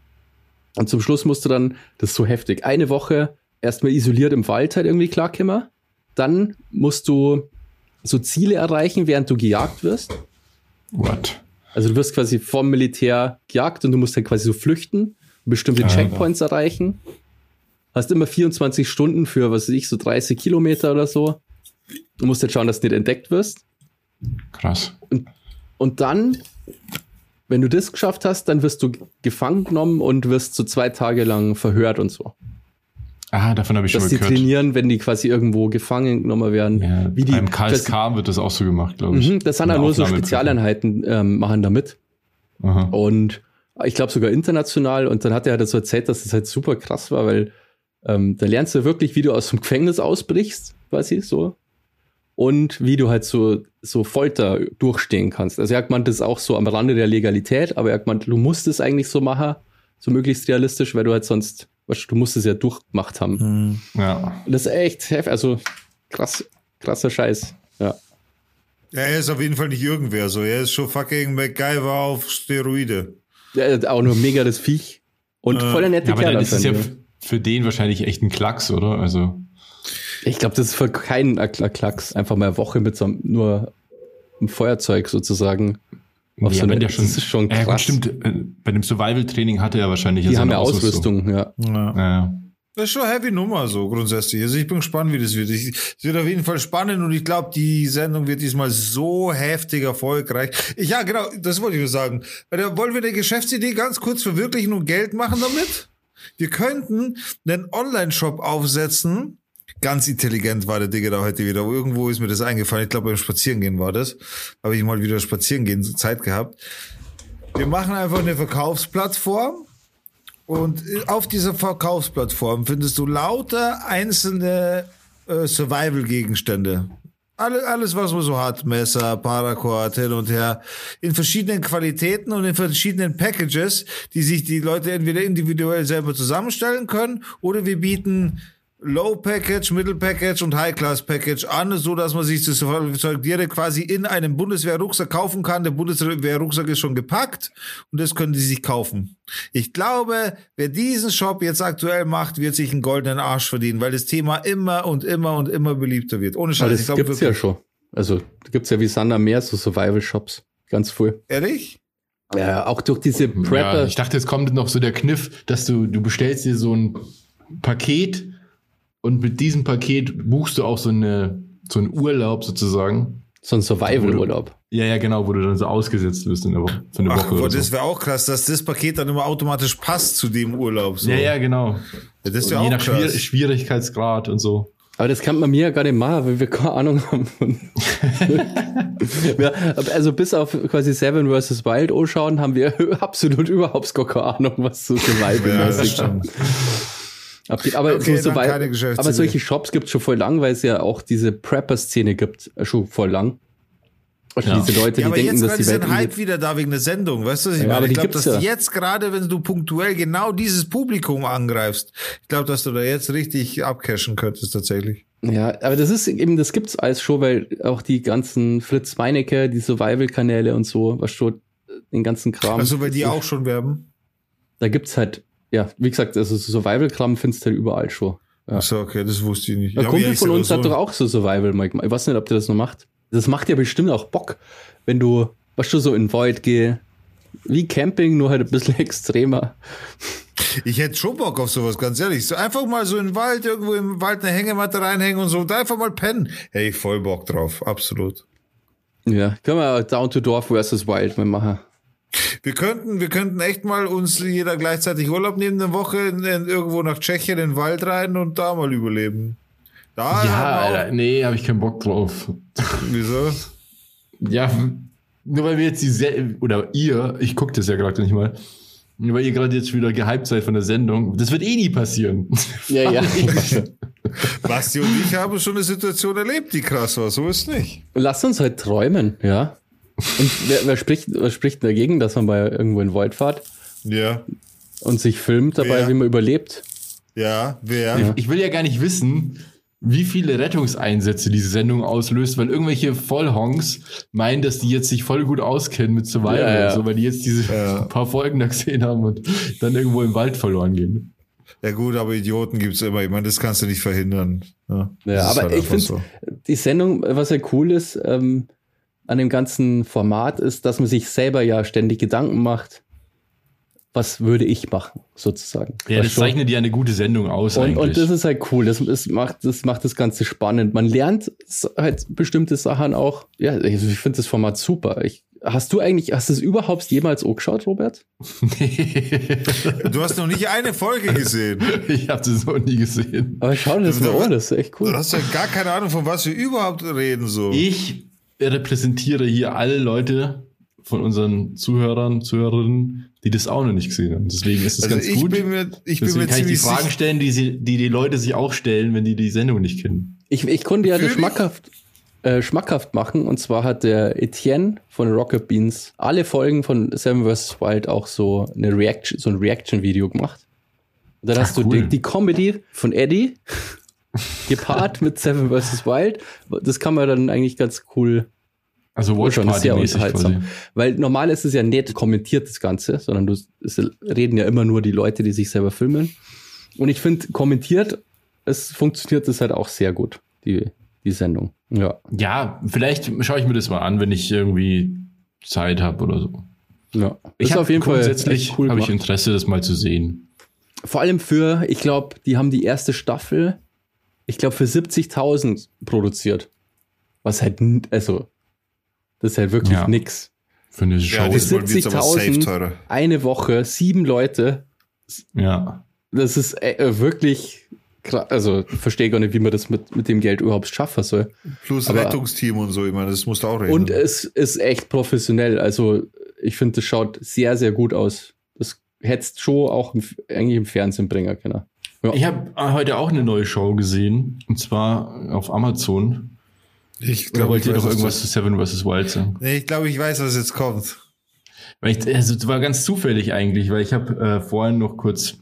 Speaker 3: Und zum Schluss musst du dann, das ist so heftig, eine Woche erstmal isoliert im Wald halt irgendwie klarkommen. Dann musst du so Ziele erreichen, während du gejagt wirst.
Speaker 2: What?
Speaker 3: Also du wirst quasi vom Militär gejagt und du musst halt quasi so flüchten, bestimmte
Speaker 2: Alter.
Speaker 3: Checkpoints erreichen. Hast immer 24 Stunden für, was weiß ich, so 30 Kilometer oder so. Du musst jetzt schauen, dass du nicht entdeckt wirst.
Speaker 2: Krass.
Speaker 3: Und dann, wenn du das geschafft hast, dann wirst du gefangen genommen und wirst so zwei Tage lang verhört und so.
Speaker 2: Ah, davon habe ich schon
Speaker 3: Dass
Speaker 2: mal
Speaker 3: die
Speaker 2: gehört.
Speaker 3: trainieren, wenn die quasi irgendwo gefangen genommen werden.
Speaker 2: Ja,
Speaker 3: wie die
Speaker 2: beim KSK wird das auch so gemacht, glaube ich.
Speaker 3: Mhm, das sind
Speaker 2: In
Speaker 3: ja nur so. Spezialeinheiten, ähm, machen da mit.
Speaker 2: Aha.
Speaker 3: Und ich glaube sogar international. Und dann hat er halt so erzählt, dass das halt super krass war, weil ähm, da lernst du wirklich, wie du aus dem Gefängnis ausbrichst, quasi so. Und wie du halt so, so Folter durchstehen kannst. Also er hat gemeint, das ist auch so am Rande der Legalität, aber er hat gemeint, du musst es eigentlich so machen, so möglichst realistisch, weil du halt sonst, weißt du, du musst es ja durchgemacht haben.
Speaker 1: Hm.
Speaker 2: Ja.
Speaker 3: Und das ist echt heftig, also krass, krasser Scheiß. Ja.
Speaker 1: Ja, er ist auf jeden Fall nicht irgendwer so. Er ist schon fucking MacGyver auf Steroide.
Speaker 3: Der hat auch nur mega das Viech. Und
Speaker 1: Äh,
Speaker 3: voller nette
Speaker 2: ja aber
Speaker 3: Kerl
Speaker 2: dann ist es ja f- für den wahrscheinlich echt ein Klacks, oder? Also,
Speaker 3: Ich glaube, das ist für keinen Kla- Klacks. Einfach mal eine Woche mit so einem, nur einem Feuerzeug sozusagen. Auf
Speaker 2: ja,
Speaker 3: so eine-
Speaker 2: wenn der
Speaker 3: das
Speaker 2: schon,
Speaker 3: ist schon
Speaker 2: Ja,
Speaker 3: krass.
Speaker 2: stimmt. äh, Bei dem Survival-Training hatte er wahrscheinlich
Speaker 3: Die
Speaker 2: ja
Speaker 3: haben
Speaker 2: seine
Speaker 3: ja Ausrüstung, ja.
Speaker 1: Ja.
Speaker 2: Ja, ja.
Speaker 1: Das ist schon eine heavy Nummer so grundsätzlich. Also ich bin gespannt, wie das wird. Ich, es wird auf jeden Fall spannend und ich glaube, die Sendung wird diesmal so heftig erfolgreich. Ich, ja, genau, das wollte ich nur sagen. Wollen wir eine Geschäftsidee ganz kurz verwirklichen und Geld machen damit. Wir könnten einen Online-Shop aufsetzen. Ganz intelligent war der Digga da heute wieder. Irgendwo ist mir das eingefallen. Ich glaube, beim Spazierengehen war das. Habe ich mal wieder Spazierengehen Zeit gehabt. Wir machen einfach eine Verkaufsplattform. Und auf dieser Verkaufsplattform findest du lauter einzelne äh, Survival-Gegenstände. Alle, alles, was man so hat, Messer, Paracord, hin und her, in verschiedenen Qualitäten und in verschiedenen Packages, die sich die Leute entweder individuell selber zusammenstellen können oder wir bieten Low Package, Middle Package und High Class Package an, so dass man sich das Zeug direkt quasi in einem Bundeswehr-Rucksack kaufen kann. Der Bundeswehr-Rucksack ist schon gepackt und das können die sich kaufen. Ich glaube, wer diesen Shop jetzt aktuell macht, wird sich einen goldenen Arsch verdienen, weil das Thema immer und immer und immer beliebter wird. Ohne Scheiß.
Speaker 3: das
Speaker 1: ich glaub
Speaker 3: gibt's ja schon. Also gibt's ja wie Sander mehr so Survival-Shops. Ganz voll.
Speaker 1: Ehrlich?
Speaker 3: Ja, auch durch diese
Speaker 2: Ja,
Speaker 3: Prepper.
Speaker 2: ich dachte, jetzt kommt noch so der Kniff, dass du, du bestellst dir so ein Paket und mit diesem Paket buchst du auch so eine, so einen Urlaub sozusagen.
Speaker 3: so ein Survival-Urlaub.
Speaker 2: Ja, ja, genau, wo du dann so ausgesetzt wirst in der Woche, für eine
Speaker 1: Ach,
Speaker 2: Woche
Speaker 1: boah,
Speaker 2: oder
Speaker 1: das
Speaker 2: so.
Speaker 1: wäre auch krass, dass das Paket dann immer automatisch passt zu dem Urlaub. So.
Speaker 2: Ja, ja, genau.
Speaker 1: Ja, das wäre
Speaker 2: je
Speaker 1: auch
Speaker 2: nach Schwier
Speaker 1: krass.
Speaker 2: Schwierigkeitsgrad und so.
Speaker 3: Aber das kann man mir ja gar nicht machen, weil wir keine Ahnung haben. ja, also bis auf quasi Seven vs. Wild anschauen, haben wir absolut überhaupt gar keine Ahnung, was so Survival-mäßig
Speaker 1: Ja,
Speaker 3: abgeht. Aber,
Speaker 1: Okay,
Speaker 3: so Survival,
Speaker 1: Geschäftsidee.
Speaker 3: aber solche Shops gibt es schon voll lang, weil es ja auch diese Prepper-Szene gibt, äh, schon voll lang. Also
Speaker 2: Ja.
Speaker 3: diese Leute,
Speaker 1: Ja,
Speaker 3: die
Speaker 1: aber
Speaker 3: denken,
Speaker 1: jetzt
Speaker 3: dass die
Speaker 1: ist
Speaker 3: Welt
Speaker 1: ein Hype wieder da wegen der Sendung, weißt du, was ich
Speaker 3: Ja,
Speaker 1: meine?
Speaker 3: aber
Speaker 1: Ich
Speaker 3: die
Speaker 1: glaube, dass
Speaker 3: ja.
Speaker 1: jetzt gerade, wenn du punktuell genau dieses Publikum angreifst, ich glaube, dass du da jetzt richtig abcashen könntest tatsächlich.
Speaker 3: Ja, aber das ist eben, das gibt's als Show, weil auch die ganzen Fritz Meinecke, die Survival-Kanäle und so, was schon den ganzen Kram.
Speaker 1: Also, weil die
Speaker 3: so,
Speaker 1: auch schon werben.
Speaker 3: Da gibt's halt, ja, wie gesagt, also Survival-Kram findest du halt überall schon. Ja.
Speaker 1: Achso, okay, das wusste ich nicht.
Speaker 3: Ein
Speaker 1: Ja,
Speaker 3: Kumpel von uns hat
Speaker 1: so-
Speaker 3: doch auch so Survival gemacht. Ich weiß nicht, ob der das noch macht. Das macht ja bestimmt auch Bock, wenn du, was du so in den Wald geh, wie Camping, nur halt ein bisschen extremer.
Speaker 1: Ich hätte schon Bock auf sowas, ganz ehrlich. So einfach mal so in den Wald, irgendwo im Wald eine Hängematte reinhängen und so, und einfach mal pennen. Hey, voll Bock drauf, absolut.
Speaker 3: Ja, können wir Down to Dorf versus Wild mal machen.
Speaker 1: Wir könnten, wir könnten echt mal uns jeder gleichzeitig Urlaub nehmen, eine Woche in, in, irgendwo nach Tschechien in den Wald rein und da mal überleben. Da
Speaker 2: Ja, Alter, nee, habe ich keinen Bock drauf.
Speaker 1: Wieso?
Speaker 2: Ja, nur weil wir jetzt die Se oder ihr, ich gucke das ja gerade nicht mal, nur weil ihr gerade jetzt wieder gehypt seid von der Sendung, das wird eh nie passieren.
Speaker 3: Ja, ja.
Speaker 1: Basti und ich haben schon eine Situation erlebt, die krass war. So ist nicht.
Speaker 3: Lass uns halt träumen, ja. Und wer, wer, spricht, wer spricht dagegen, dass man mal irgendwo in Wald fährt
Speaker 1: Ja,
Speaker 3: und sich filmt dabei,
Speaker 1: Wer?
Speaker 3: wie man überlebt?
Speaker 1: ja, wer?
Speaker 3: Ja.
Speaker 2: Ich will ja gar nicht wissen, wie viele Rettungseinsätze diese Sendung auslöst, weil irgendwelche Vollhongs meinen, dass die jetzt sich voll gut auskennen mit Survival,
Speaker 3: Ja, ja.
Speaker 2: so weil die jetzt diese
Speaker 1: Ja.
Speaker 2: paar Folgen da gesehen haben und dann irgendwo im Wald verloren gehen.
Speaker 1: Ja gut, aber Idioten gibt's immer. Ich meine, das kannst du nicht verhindern. Ja,
Speaker 3: Ja, aber
Speaker 1: halt
Speaker 3: ich finde,
Speaker 1: so.
Speaker 3: die Sendung, was ja cool ist, ähm, an dem ganzen Format ist, dass man sich selber ja ständig Gedanken macht, was würde ich machen, sozusagen.
Speaker 2: Ja, das
Speaker 3: du?
Speaker 2: zeichnet ja eine gute Sendung aus
Speaker 3: und,
Speaker 2: eigentlich.
Speaker 3: und das ist halt cool. Das, ist, macht, das macht das Ganze spannend. Man lernt halt bestimmte Sachen auch. Ja, also ich finde das Format super. Ich, hast du eigentlich, hast du es überhaupt jemals angeschaut, Robert?
Speaker 1: Du hast noch nicht eine Folge gesehen.
Speaker 2: ich habe das noch nie gesehen.
Speaker 3: Aber schau dir das
Speaker 1: Du-
Speaker 3: mal an, das ist echt
Speaker 1: Du
Speaker 3: cool.
Speaker 1: hast ja gar keine Ahnung, von was wir überhaupt reden. So.
Speaker 2: Ich repräsentiere hier alle Leute von unseren Zuhörern, Zuhörerinnen, die das auch noch nicht gesehen haben. Deswegen ist es
Speaker 1: also
Speaker 2: ganz
Speaker 1: ich
Speaker 2: gut.
Speaker 1: bin mir, ich bin
Speaker 2: Deswegen
Speaker 1: mir
Speaker 2: kann ich die Fragen stellen, die, sie, die die Leute sich auch stellen, wenn die die Sendung nicht kennen.
Speaker 3: Ich, ich konnte ja das schmackhaft, äh, schmackhaft machen. Und zwar hat der Etienne von Rocket Beans alle Folgen von Seven vs. Wild auch so, eine Reaction, so ein Reaction-Video gemacht. Und dann
Speaker 2: Ach,
Speaker 3: hast du
Speaker 2: cool.
Speaker 3: die, die Comedy von Eddie gepaart mit Seven vs. Wild. Das kann man dann eigentlich ganz cool
Speaker 2: Also Watch
Speaker 3: sehr
Speaker 2: Party mäßig
Speaker 3: unterhaltsam.
Speaker 2: quasi.
Speaker 3: Weil normal ist es ja nicht kommentiert, das Ganze, sondern du, es reden ja immer nur die Leute, die sich selber filmen. Und ich finde, kommentiert, es funktioniert das halt auch sehr gut, die, die Sendung. Ja.
Speaker 2: Ja, vielleicht schaue ich mir das mal an, wenn ich irgendwie Zeit habe oder so.
Speaker 3: ja.
Speaker 2: Ich habe
Speaker 3: auf jeden Fall
Speaker 2: grundsätzlich
Speaker 3: cool
Speaker 2: habe ich. Interesse, das mal zu sehen.
Speaker 3: Vor allem für, ich glaube, die haben die erste Staffel, ich glaube, für 70.000 produziert. Was halt, n- also, das ist halt wirklich
Speaker 2: Ja.
Speaker 3: nix.
Speaker 2: Für eine
Speaker 1: Ja,
Speaker 2: Show.
Speaker 1: safe
Speaker 3: 70.000
Speaker 1: teurer.
Speaker 3: Eine Woche, sieben Leute,
Speaker 2: Ja.
Speaker 3: das ist äh, wirklich krass. Also, ich verstehe gar nicht, wie man das mit, mit dem Geld überhaupt schaffen soll.
Speaker 1: Plus
Speaker 3: Aber-
Speaker 1: Rettungsteam und so, ich meine, das musst du auch rechnen.
Speaker 3: Und es ist echt professionell. Also, ich finde, das schaut sehr, sehr gut aus. Das hättest schon auch im, eigentlich im Fernsehen bringen können. Ja.
Speaker 2: Ich habe heute auch eine neue Show gesehen, und zwar auf Amazon.
Speaker 1: ich
Speaker 2: Da
Speaker 1: glaube,
Speaker 2: wollt
Speaker 1: ich
Speaker 2: ihr
Speaker 1: weiß,
Speaker 2: doch
Speaker 1: was
Speaker 2: irgendwas zu
Speaker 1: das-
Speaker 2: Seven vs. Wild sagen.
Speaker 1: Nee, ich glaube, ich weiß, was jetzt kommt.
Speaker 2: Weil ich, also, es war ganz zufällig eigentlich, weil ich habe äh, vorhin noch kurz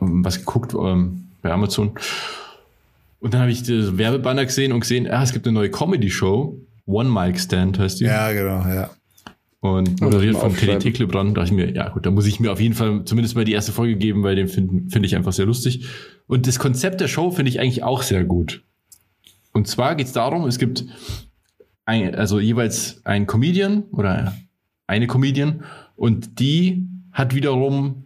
Speaker 2: ähm, was geguckt ähm, bei Amazon. Und dann habe ich das Werbebanner gesehen und gesehen, ah, es gibt eine neue Comedy-Show. One Mic Stand heißt die.
Speaker 1: Ja, genau, ja.
Speaker 2: Und moderiert von Teddy. Da dachte ich mir, ja gut, da muss ich mir auf jeden Fall zumindest mal die erste Folge geben, weil den finde find ich einfach sehr lustig. Und das Konzept der Show finde ich eigentlich auch sehr gut. Und zwar geht es darum, es gibt ein, also jeweils ein Comedian oder eine Comedian und die hat wiederum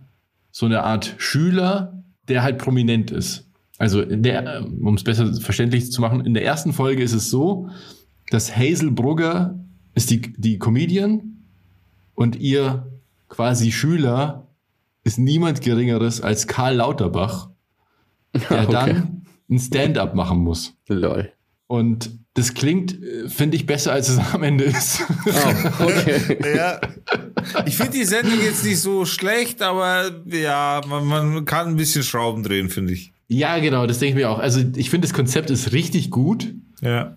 Speaker 2: so eine Art Schüler, der halt prominent ist. Also um es besser verständlich zu machen, in der ersten Folge ist es so, dass Hazel Brugger ist die, die Comedian und ihr quasi Schüler ist niemand Geringeres als Karl Lauterbach, der
Speaker 3: Okay.
Speaker 2: dann ein Stand-up machen muss.
Speaker 3: Lol.
Speaker 2: Und das klingt, äh, finde ich, besser, als es am Ende ist.
Speaker 3: Oh, okay.
Speaker 1: Ja. Ich finde die Sendung jetzt nicht so schlecht, aber ja, man, man kann ein bisschen Schrauben drehen, finde ich.
Speaker 2: ja, genau, das denke ich mir auch. Also ich finde, das Konzept ist richtig gut,
Speaker 1: Ja.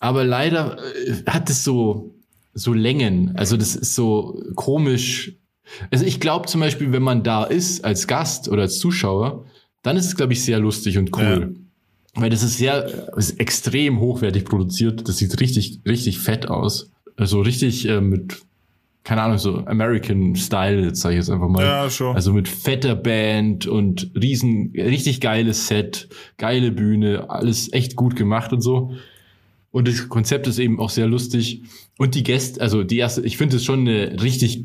Speaker 2: aber leider äh, hat es so, so Längen. Also das ist so komisch. Also ich glaube zum Beispiel, wenn man da ist als Gast oder als Zuschauer, dann ist es, glaube ich, sehr lustig und cool. Weil das ist sehr, ist extrem hochwertig produziert. Das sieht richtig, richtig fett aus. Also richtig äh, mit, keine Ahnung, so American Style, jetzt sage ich jetzt einfach mal.
Speaker 1: Ja, schon.
Speaker 2: Also mit fetter Band und riesen, richtig geiles Set, geile Bühne, alles echt gut gemacht und so. Und das Konzept ist eben auch sehr lustig. Und die Gäste, also die erste, ich finde es schon eine richtig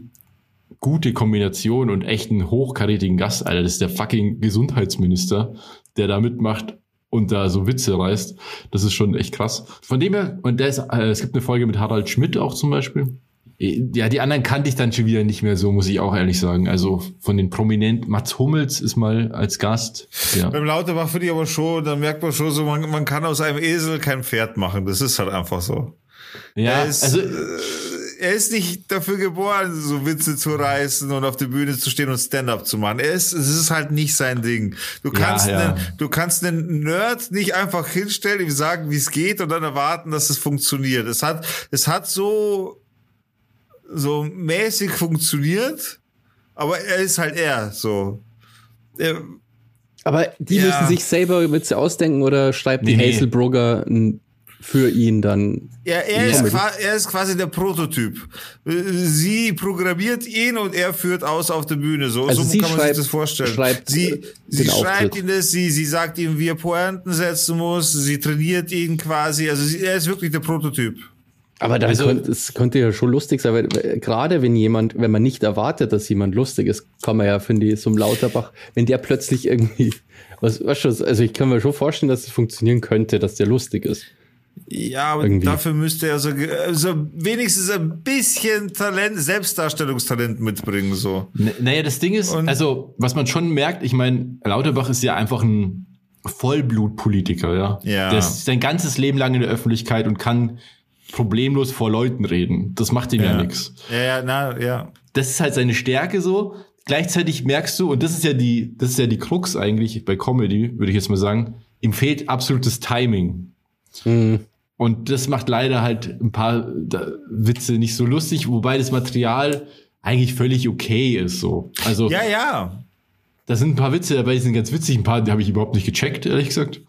Speaker 2: gute Kombination und echt einen hochkarätigen Gast, Alter. Das ist der fucking Gesundheitsminister, der da mitmacht und da so Witze reißt. Das ist schon echt krass. Von dem her, und der ist, äh, es gibt eine Folge mit Harald Schmidt auch zum Beispiel. Ja, die anderen kannte ich dann schon wieder nicht mehr so, muss ich auch ehrlich sagen. Also von den Prominenten, Mats Hummels ist mal als Gast. Ja.
Speaker 1: Beim Lauterbach finde ich aber schon, da merkt man schon so, man, man kann aus einem Esel kein Pferd machen. Das ist halt einfach so.
Speaker 2: Ja,
Speaker 1: er, ist,
Speaker 2: also
Speaker 1: äh, er ist nicht dafür geboren, so Witze zu reißen und auf der Bühne zu stehen und Stand-up zu machen. Er ist, es ist halt nicht sein Ding. Du kannst,
Speaker 2: ja.
Speaker 1: Einen, du kannst einen Nerd nicht einfach hinstellen, ihm sagen, wie es geht und dann erwarten, dass es funktioniert. Es hat, es hat so, so mäßig funktioniert, aber er ist halt er, so. Er,
Speaker 3: Aber die
Speaker 1: Ja.
Speaker 3: müssen sich selber Witze ausdenken oder schreibt die
Speaker 2: Nee, nee.
Speaker 3: Hazelbrugger für ihn dann?
Speaker 1: Er, er,
Speaker 3: Ja.
Speaker 1: ist, er ist quasi der Prototyp. Sie programmiert ihn und er führt aus auf der Bühne. So,
Speaker 3: Also
Speaker 1: so
Speaker 3: sie
Speaker 1: kann man
Speaker 3: schreibt-
Speaker 1: sich das vorstellen.
Speaker 3: schreibt,
Speaker 1: sie sie schreibt ihn das, sie, sie sagt ihm, wie er Pointen setzen muss, sie trainiert ihn quasi. Also sie, er ist wirklich der Prototyp.
Speaker 3: Aber dann
Speaker 2: Also-
Speaker 3: könnte, es könnte ja schon lustig sein, weil, weil gerade wenn jemand, wenn man nicht erwartet, dass jemand lustig ist, kann man ja, finde ich, so ein Lauterbach, wenn der plötzlich irgendwie, was, was schon, also ich kann mir schon vorstellen, dass es funktionieren könnte, dass der lustig ist.
Speaker 1: Ja, aber
Speaker 3: Irgendwie.
Speaker 1: dafür müsste er so, so wenigstens ein bisschen Talent, Selbstdarstellungstalent mitbringen. So.
Speaker 2: N- Naja, das Ding ist,
Speaker 1: Und-
Speaker 2: also, was man schon merkt, ich meine, Lauterbach ist ja einfach ein Vollblutpolitiker, ja.
Speaker 1: Ja.
Speaker 2: Der ist sein ganzes Leben lang in der Öffentlichkeit und kann problemlos vor Leuten reden. Das macht ihm ja,
Speaker 1: Ja.
Speaker 2: nichts.
Speaker 1: Ja, ja, na, ja.
Speaker 2: Das ist halt seine Stärke so. Gleichzeitig merkst du, und das ist ja die, das ist ja die Krux eigentlich bei Comedy, würde ich jetzt mal sagen, ihm fehlt absolutes Timing. Und das macht leider halt ein paar Witze nicht so lustig, wobei das Material eigentlich völlig okay ist so. Also
Speaker 1: Ja, ja.
Speaker 2: Da sind ein paar Witze dabei, die sind ganz witzig, ein paar die habe ich überhaupt nicht gecheckt, ehrlich gesagt.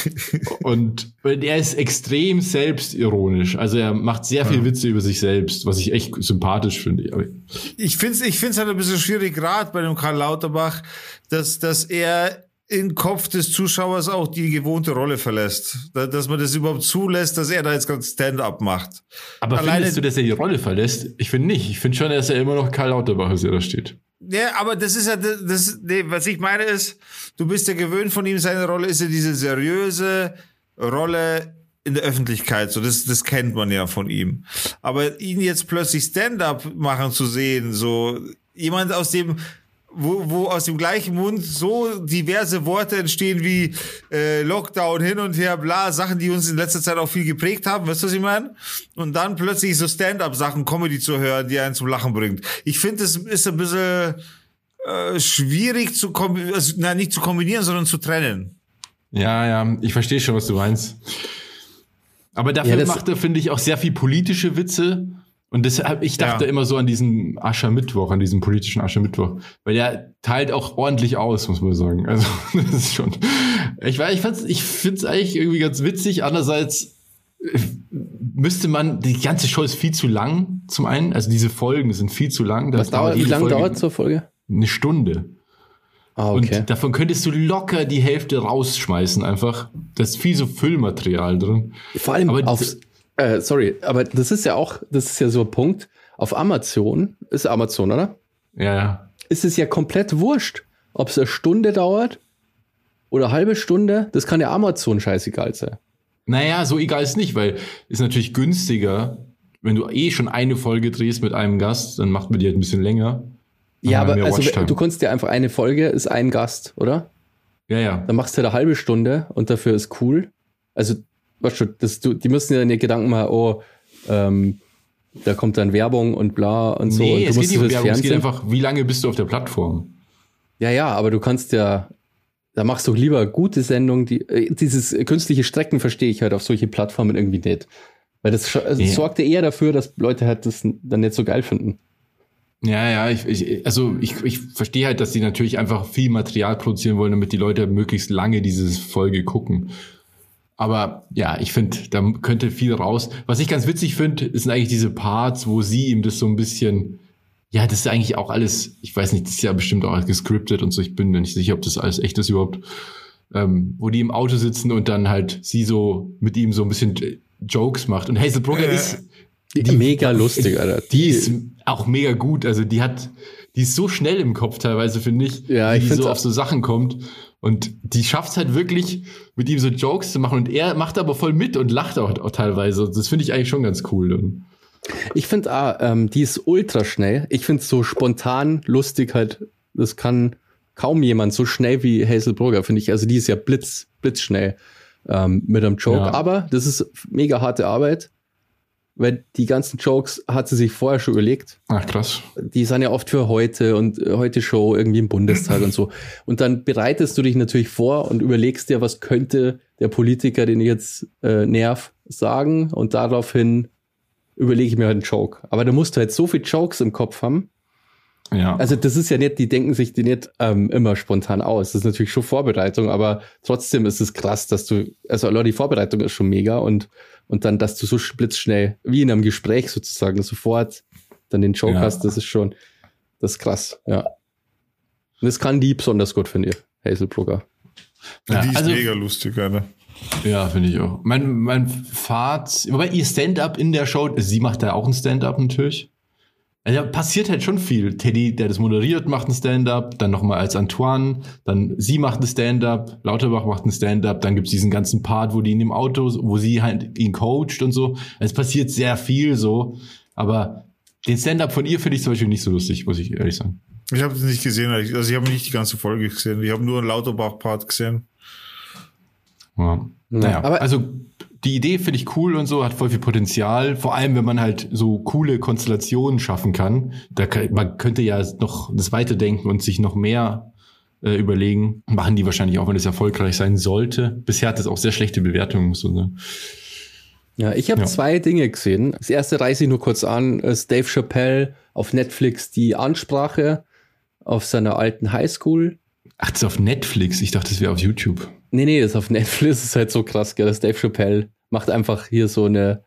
Speaker 2: und, er ist extrem selbstironisch. Also er macht sehr viel Witze über sich selbst, was ich echt sympathisch finde.
Speaker 1: Ich finde es ich find's halt ein bisschen schwierig, gerade bei dem Karl Lauterbach, dass, dass er im Kopf des Zuschauers auch die gewohnte Rolle verlässt. Da- Dass man das überhaupt zulässt, dass er da jetzt ganz Stand-up macht.
Speaker 2: Aber
Speaker 1: Alleine-
Speaker 2: findest du, dass er die Rolle verlässt? Ich finde nicht. Ich finde schon, dass er immer noch Karl Lauterbach ist, der da steht.
Speaker 1: Ja, aber das ist ja, das, das nee, was ich meine ist, du bist ja gewöhnt von ihm, seine Rolle ist ja diese seriöse Rolle in der Öffentlichkeit, so das, das kennt man ja von ihm. Aber ihn jetzt plötzlich Stand-up machen zu sehen, so jemand aus dem, wo, wo aus dem gleichen Mund so diverse Worte entstehen wie äh, Lockdown hin und her, bla, Sachen, die uns in letzter Zeit auch viel geprägt haben, weißt du, was ich meine? Und dann plötzlich so Stand-up-Sachen, Comedy zu hören, die einen zum Lachen bringt. Ich finde, das ist ein bisschen äh, schwierig zu kombinieren, also, na, nicht zu kombinieren, sondern zu trennen.
Speaker 2: Ja, ja, ich verstehe schon, was du meinst. Aber dafür
Speaker 3: Ja,
Speaker 2: macht er, finde ich, auch sehr viel politische Witze. Und deshalb, ich dachte
Speaker 1: Ja.
Speaker 2: immer so an diesen Aschermittwoch, an diesen politischen Aschermittwoch. Weil der teilt auch ordentlich aus, muss man sagen. Also, das ist schon. Ich, weiß, ich, fand's- ich finde es eigentlich irgendwie ganz witzig. Andererseits äh, müsste man, die ganze Show ist viel zu lang, zum einen. Also diese Folgen sind viel zu lang. Da
Speaker 3: Was dauert, wie lange dauert zur Folge?
Speaker 2: Eine Stunde.
Speaker 3: Ah, okay.
Speaker 2: Und davon könntest du locker die Hälfte rausschmeißen, einfach. Da ist viel so Füllmaterial drin.
Speaker 3: Vor allem
Speaker 2: Aber
Speaker 3: auf,
Speaker 2: das-
Speaker 3: äh, sorry, aber das ist ja auch, das ist ja so ein Punkt. Auf Amazon, ist Amazon, oder?
Speaker 2: Ja, ja.
Speaker 3: Ist es ja komplett wurscht, ob es eine Stunde dauert oder eine halbe Stunde. Das kann ja Amazon scheißegal sein.
Speaker 2: Naja, so egal ist nicht, weil ist natürlich günstiger, wenn du eh schon eine Folge drehst mit einem Gast, dann macht man die halt ein bisschen länger.
Speaker 3: Ja, aber also
Speaker 2: Watchtime.
Speaker 3: du kannst ja einfach eine Folge ist ein Gast, oder?
Speaker 2: Ja, ja.
Speaker 3: Dann machst du halt eine halbe Stunde und dafür ist cool. Also, das, du die müssen ja nicht Gedanken machen, oh, ähm, da kommt dann Werbung und bla und so.
Speaker 2: Nee,
Speaker 3: und
Speaker 2: es geht nicht um Werbung, es geht einfach, wie lange bist du auf der Plattform?
Speaker 3: Ja, ja, aber du kannst ja, da machst du lieber gute Sendungen, die, äh, dieses künstliche Strecken verstehe ich halt auf solche Plattformen irgendwie nicht. Weil das, also
Speaker 2: Ja.
Speaker 3: sorgt ja eher dafür, dass Leute halt das dann nicht so geil finden.
Speaker 2: Ja, ja, ich, ich, also ich, ich verstehe halt, dass die natürlich einfach viel Material produzieren wollen, damit die Leute möglichst lange diese Folge gucken. Aber ja, ich finde, da könnte viel raus. Was ich ganz witzig finde, sind eigentlich diese Parts, wo sie ihm das so ein bisschen, ja, das ist eigentlich auch alles, ich weiß nicht, das ist ja bestimmt auch alles gescriptet und so, ich bin mir nicht sicher, ob das alles echt ist überhaupt. Ähm, wo die im Auto sitzen und dann halt sie so mit ihm so ein bisschen J- Jokes macht. Und Hazel Brugger
Speaker 1: Äh.
Speaker 2: ist,
Speaker 3: Mega lustig, Alter.
Speaker 2: die ist auch mega gut. Also die hat, die ist so schnell im Kopf teilweise, finde ich,
Speaker 3: Ja, ich
Speaker 2: die so auf so Sachen kommt. Und die schafft es halt wirklich, mit ihm so Jokes zu machen. Und er macht aber voll mit und lacht auch, auch teilweise. Das finde ich eigentlich schon ganz cool. Dann.
Speaker 3: Ich finde, ah, ähm, die ist ultra schnell. Ich finde so spontan lustig halt, das kann kaum jemand so schnell wie Hazel Brugger, finde ich. Also die ist ja blitz, blitzschnell ähm, mit einem Joke.
Speaker 2: Ja.
Speaker 3: Aber das ist mega harte Arbeit, weil die ganzen Jokes hat sie sich vorher schon überlegt.
Speaker 2: Ach, krass.
Speaker 3: Die sind ja oft für heute und äh, heute Show irgendwie im Bundestag und so. Und dann bereitest du dich natürlich vor und überlegst dir, was könnte der Politiker, den ich jetzt äh, nerv, sagen und daraufhin überlege ich mir halt einen Joke. Aber da musst du halt so viel Jokes im Kopf haben.
Speaker 2: Ja.
Speaker 3: Also das ist ja nicht, die denken sich die nicht ähm, immer spontan aus. Das ist natürlich schon Vorbereitung, aber trotzdem ist es krass, dass du, also die Vorbereitung ist schon mega und, und dann, dass du so blitzschnell, wie in einem Gespräch sozusagen, sofort dann den Joke
Speaker 2: Ja.
Speaker 3: hast, das ist schon, das ist krass, ja. Und das kann die besonders gut, finde ich, Hazel Brugger.
Speaker 2: ja,
Speaker 1: die ist
Speaker 2: also,
Speaker 1: mega lustig, Alter.
Speaker 2: ja finde ich auch. Mein, mein Fahrt, wobei ihr Stand-up in der Show, sie macht da auch ein Stand-up natürlich. Also passiert halt schon viel. Teddy, der das moderiert, macht ein Stand-up, dann nochmal als Antoine, dann sie macht ein Stand-up, Lauterbach macht ein Stand-up, dann gibt's diesen ganzen Part, wo die in dem Auto, wo sie halt ihn coacht und so. Es passiert sehr viel so, aber den Stand-up von ihr finde ich zum Beispiel nicht so lustig, muss ich ehrlich sagen.
Speaker 1: Ich habe es nicht gesehen, also ich habe nicht die ganze Folge gesehen. Ich habe nur einen Lauterbach-Part gesehen.
Speaker 2: Ja. Naja,
Speaker 3: aber-
Speaker 2: also die Idee finde ich cool und so, hat voll viel Potenzial. Vor allem, wenn man halt so coole Konstellationen schaffen kann. Da kann, man könnte ja noch das Weiterdenken und sich noch mehr äh, überlegen. Machen die wahrscheinlich auch, wenn es erfolgreich sein sollte. Bisher hat es auch sehr schlechte Bewertungen. So, ne?
Speaker 3: Ja, ich habe
Speaker 2: Ja.
Speaker 3: zwei Dinge gesehen. Das erste reiße ich nur kurz an, ist Dave Chappelle auf Netflix die Ansprache auf seiner alten Highschool.
Speaker 2: Ach, das ist auf Netflix. Ich dachte, das wäre auf YouTube.
Speaker 3: Nee, nee, das ist auf Netflix, das ist halt so krass, gell, dass Dave Chappelle macht einfach hier so eine,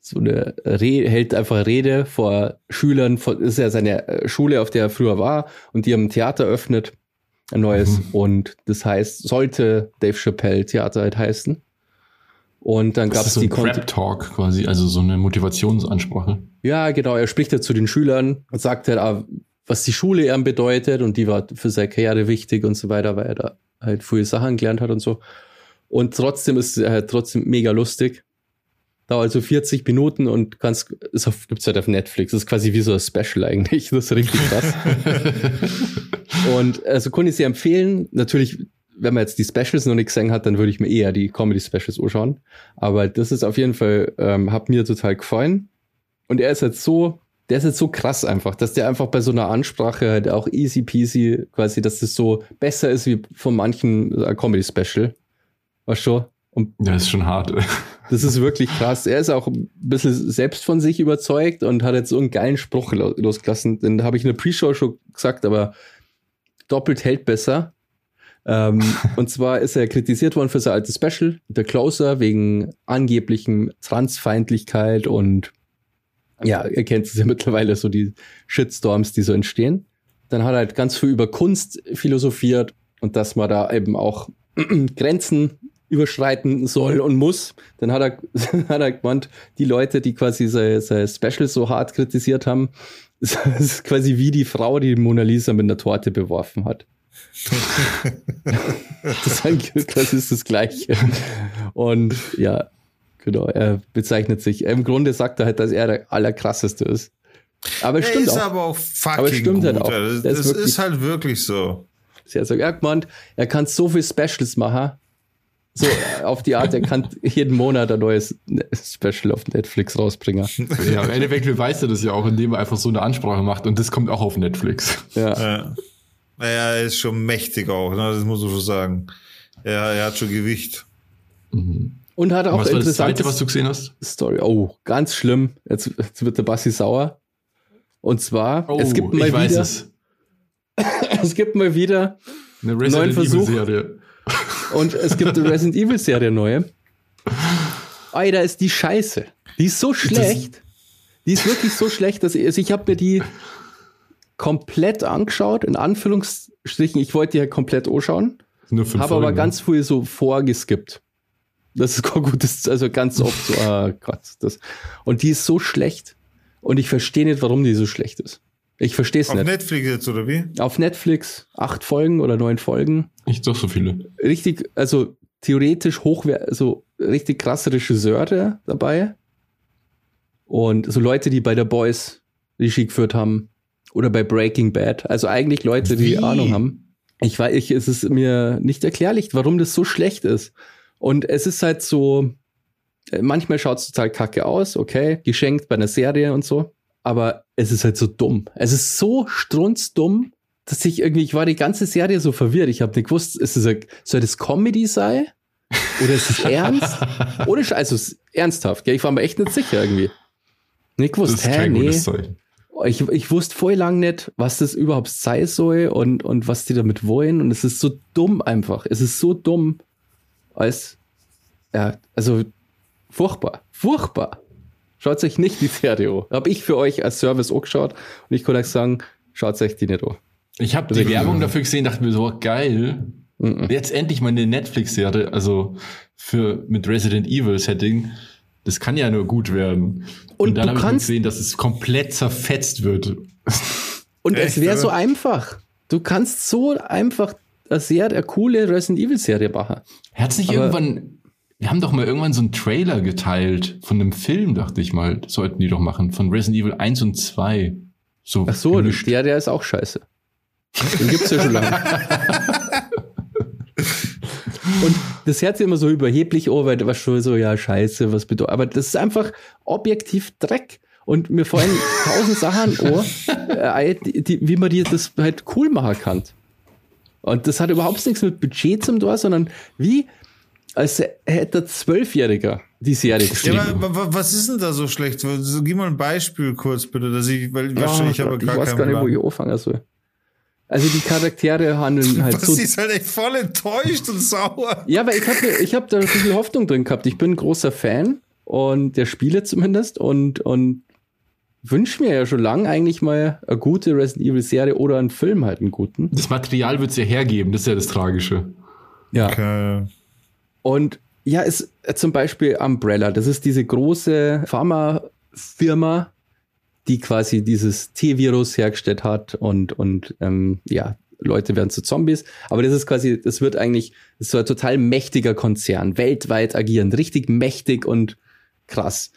Speaker 3: so eine Re hält einfach Rede vor Schülern, von, das ist ja seine äh, Schule, auf der er früher war, und die haben ein Theater eröffnet, ein neues,
Speaker 2: Mhm.
Speaker 3: und das heißt, sollte Dave Chappelle Theater halt heißen. Und dann gab es
Speaker 2: so
Speaker 3: die
Speaker 2: ein
Speaker 3: Kon
Speaker 2: Crap-Talk quasi, also so eine Motivationsansprache.
Speaker 3: Ja, genau. Er spricht ja zu den Schülern und sagt halt, ah, was die Schule ihm bedeutet und die war für seine Karriere wichtig und so weiter, weil er da halt viele Sachen gelernt hat und so. Und trotzdem ist er halt trotzdem mega lustig. Dauert so 40 Minuten und kannst, ist auf, gibt's halt auf Netflix. Das ist quasi wie so ein Special eigentlich. Das ist richtig krass. und also kann ich sehr empfehlen. Natürlich, wenn man jetzt die Specials noch nicht gesehen hat, dann würde ich mir eher die Comedy-Specials anschauen. Aber das ist auf jeden Fall, ähm, hat mir total gefallen. Und er ist jetzt so, der ist jetzt so krass einfach, dass der einfach bei so einer Ansprache halt auch easy peasy quasi, dass das so besser ist wie von manchen äh, Comedy-Special. Weißt du? Und
Speaker 2: Ja, das ist schon hart.
Speaker 3: das ist wirklich krass. Er ist auch ein bisschen selbst von sich überzeugt und hat jetzt so einen geilen Spruch lo- losgelassen. Den habe ich in der Pre-Show schon gesagt, aber doppelt hält besser. ähm, und zwar ist er kritisiert worden für sein altes Special, der Closer, wegen angeblichen Transfeindlichkeit und ja, ihr kennt es ja mittlerweile, so die Shitstorms, die so entstehen. Dann hat er halt ganz viel über Kunst philosophiert und dass man da eben auch Grenzen überschreiten soll und muss. Dann hat er, hat er gemeint, die Leute, die quasi sein, sein Special so hart kritisiert haben, das ist quasi wie die Frau, die Mona Lisa mit einer Torte beworfen hat. das ist quasi ist das Gleiche. Und ja, genau, er bezeichnet sich. Im Grunde sagt er halt, dass er der Allerkrasseste ist. Aber es
Speaker 1: Er
Speaker 3: stimmt
Speaker 1: ist
Speaker 3: auch.
Speaker 1: aber auch fucking
Speaker 3: Aber es stimmt
Speaker 1: gut.
Speaker 3: halt auch. Ist
Speaker 1: Das
Speaker 3: wirklich-
Speaker 1: ist halt wirklich so.
Speaker 3: Sie hat so er gemeint, er kann so viel Specials machen. So äh, auf die Art, er kann jeden Monat ein neues Special auf Netflix rausbringen.
Speaker 2: Ja, im Endeffekt weiß er das ja auch, indem er einfach so eine Ansprache macht und das kommt auch auf Netflix.
Speaker 3: Ja.
Speaker 1: Ja. Naja, er ist schon mächtig auch, ne? das muss man schon sagen. Er, er hat schon Gewicht.
Speaker 3: Und hat auch
Speaker 2: was war das zweite, was du gesehen hast?
Speaker 3: Story. Oh, ganz schlimm. Jetzt, jetzt wird der Bassi sauer. Und zwar,
Speaker 2: Oh,
Speaker 3: es gibt mal
Speaker 2: ich weiß
Speaker 3: wieder,
Speaker 2: es.
Speaker 3: es gibt mal wieder
Speaker 2: Eine
Speaker 3: Neuen
Speaker 2: Resident Evil
Speaker 3: Versuch.
Speaker 2: Serie.
Speaker 3: Und es gibt eine Resident Evil Serie neue. Alter, ist die scheiße. Die ist so schlecht. Die ist wirklich so schlecht, dass ich, also ich habe mir die komplett angeschaut, in Anführungsstrichen. Ich wollte die halt komplett anschauen,
Speaker 2: Nur fünf
Speaker 3: habe aber ganz viel so vorgeskippt. Das ist gar gut, das, also ganz oft so, ah Gott, das. Und die ist so schlecht. Und ich verstehe nicht, warum die so schlecht ist. Ich verstehe es
Speaker 1: Auf
Speaker 3: nicht.
Speaker 1: Netflix jetzt, oder wie?
Speaker 3: Auf Netflix acht Folgen oder neun Folgen.
Speaker 2: Nicht doch so viele.
Speaker 3: richtig, also theoretisch hochwer also richtig krasse Regisseure dabei. Und so Leute, die bei der Boys Regie geführt haben. Oder bei Breaking Bad. Also eigentlich Leute, die
Speaker 1: Wie?
Speaker 3: Ahnung haben. Ich weiß, ich, es ist mir nicht erklärlich, warum das so schlecht ist. Und es ist halt so, äh, manchmal schaut es total kacke aus, okay, geschenkt bei einer Serie und so. Aber es ist halt so dumm. Es ist so strunzdumm, dass ich irgendwie, ich war die ganze Serie so verwirrt. Ich habe nicht gewusst, ist es, soll das Comedy sein? Oder ist es ernst? Oder sch- also es ist ernsthaft, gell? Ich war mir echt nicht sicher irgendwie. Nicht
Speaker 2: Das
Speaker 3: gewusst,
Speaker 2: ist
Speaker 3: hä, nee. Ich, ich wusste voll lang nicht, was das überhaupt sein soll und, und was die damit wollen. Und es ist so dumm einfach. Es ist so dumm, als, ja, also furchtbar, furchtbar. Schaut euch nicht die Serie an. Habe ich für euch als Service auch geschaut und ich kann euch sagen, schaut euch die nicht an.
Speaker 2: Ich habe die Werbung dafür gesehen, dachte mir so, geil.
Speaker 3: Mhm.
Speaker 2: Jetzt endlich mal eine Netflix-Serie, also für mit Resident Evil Setting. Das kann ja nur gut werden. Und,
Speaker 3: Und
Speaker 2: dann
Speaker 3: du
Speaker 2: habe ich
Speaker 3: kannst-
Speaker 2: gesehen, dass es komplett zerfetzt wird.
Speaker 3: Und
Speaker 1: Echt,
Speaker 3: es wäre so einfach. Du kannst so einfach eine sehr eine coole Resident Evil Serie machen.
Speaker 2: Hat's nicht
Speaker 3: Aber-
Speaker 2: irgendwann, wir haben doch mal irgendwann so einen Trailer geteilt von einem Film, dachte ich mal, sollten die doch machen, von Resident Evil 1 und 2. So
Speaker 3: Ach so,
Speaker 2: gemischt.
Speaker 3: der, der ist auch scheiße. Den gibt's ja schon lange. Und das hört sich immer so überheblich an, weil was schon so, ja, scheiße, was bedeutet. Aber das ist einfach objektiv Dreck. Und mir fallen tausend Sachen an, äh, die, die, wie man die das halt cool machen kann. Und das hat überhaupt nichts mit Budget zum tun, sondern wie, als hätte ein Zwölfjähriger die Serie
Speaker 1: Ja,
Speaker 3: geschrieben.
Speaker 1: aber, wa- was ist denn da so schlecht? So, gib mal ein Beispiel kurz, bitte, dass ich, weil wahrscheinlich
Speaker 3: Ja,
Speaker 1: habe
Speaker 3: ich
Speaker 1: gar
Speaker 3: weiß gar nicht, wo ich anfangen soll. Also die Charaktere handeln halt
Speaker 1: Was
Speaker 3: so
Speaker 1: ist halt echt voll enttäuscht und sauer.
Speaker 3: Ja, weil ich habe ich hab da ein bisschen Hoffnung drin gehabt. Ich bin ein großer Fan und der Spiele zumindest und, und wünsche mir ja schon lange eigentlich mal eine gute Resident Evil Serie oder einen Film halt einen guten.
Speaker 2: Das Material wird's ja hergeben, das ist ja das Tragische.
Speaker 3: Ja.
Speaker 1: Okay.
Speaker 3: Und ja, es äh, zum Beispiel Umbrella, das ist diese große Pharmafirma, die quasi dieses T-Virus hergestellt hat und, und ähm, ja, Leute werden zu Zombies. Aber das ist quasi, das wird eigentlich, das ist so ein total mächtiger Konzern, weltweit agieren, richtig mächtig und krass.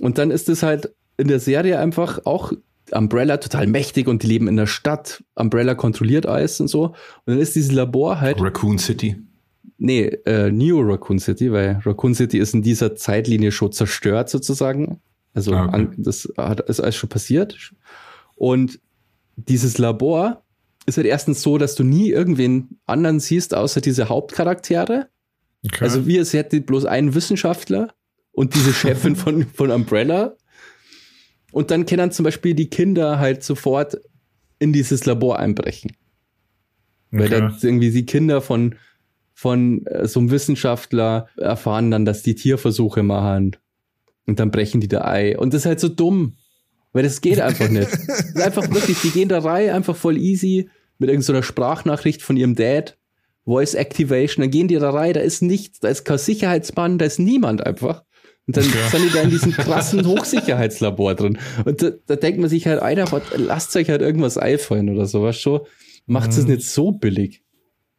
Speaker 3: Und dann ist es halt in der Serie einfach auch Umbrella total mächtig und die leben in der Stadt. Umbrella kontrolliert alles und so. Und dann ist dieses Labor halt
Speaker 2: Raccoon City.
Speaker 3: Nee, äh, New Raccoon City, weil Raccoon City ist in dieser Zeitlinie schon zerstört sozusagen. Also
Speaker 2: Ah, okay.
Speaker 3: an, das hat, ist alles schon passiert. Und dieses Labor ist halt erstens so, dass du nie irgendwen anderen siehst, außer diese Hauptcharaktere.
Speaker 1: okay.
Speaker 3: Also wie es hätte bloß einen Wissenschaftler und diese Chefin von, von Umbrella. Und dann können zum Beispiel die Kinder halt sofort in dieses Labor einbrechen. Weil
Speaker 1: okay.
Speaker 3: dann irgendwie die Kinder von, von äh, so einem Wissenschaftler erfahren dann, dass die Tierversuche machen. Und dann brechen die da Ei. Und das ist halt so dumm. Weil das geht einfach nicht. Das ist einfach wirklich, die gehen da rein, einfach voll easy, mit irgendeiner Sprachnachricht von ihrem Dad. Voice Activation, dann gehen die da rein, da ist nichts, da ist kein Sicherheitsmann, da ist niemand einfach. Und dann
Speaker 1: Okay.
Speaker 3: sind die da in diesem krassen Hochsicherheitslabor drin. Und da, da denkt man sich halt, was, lasst euch halt irgendwas einfallen oder sowas schon. Macht es
Speaker 1: Mhm.
Speaker 3: nicht so billig.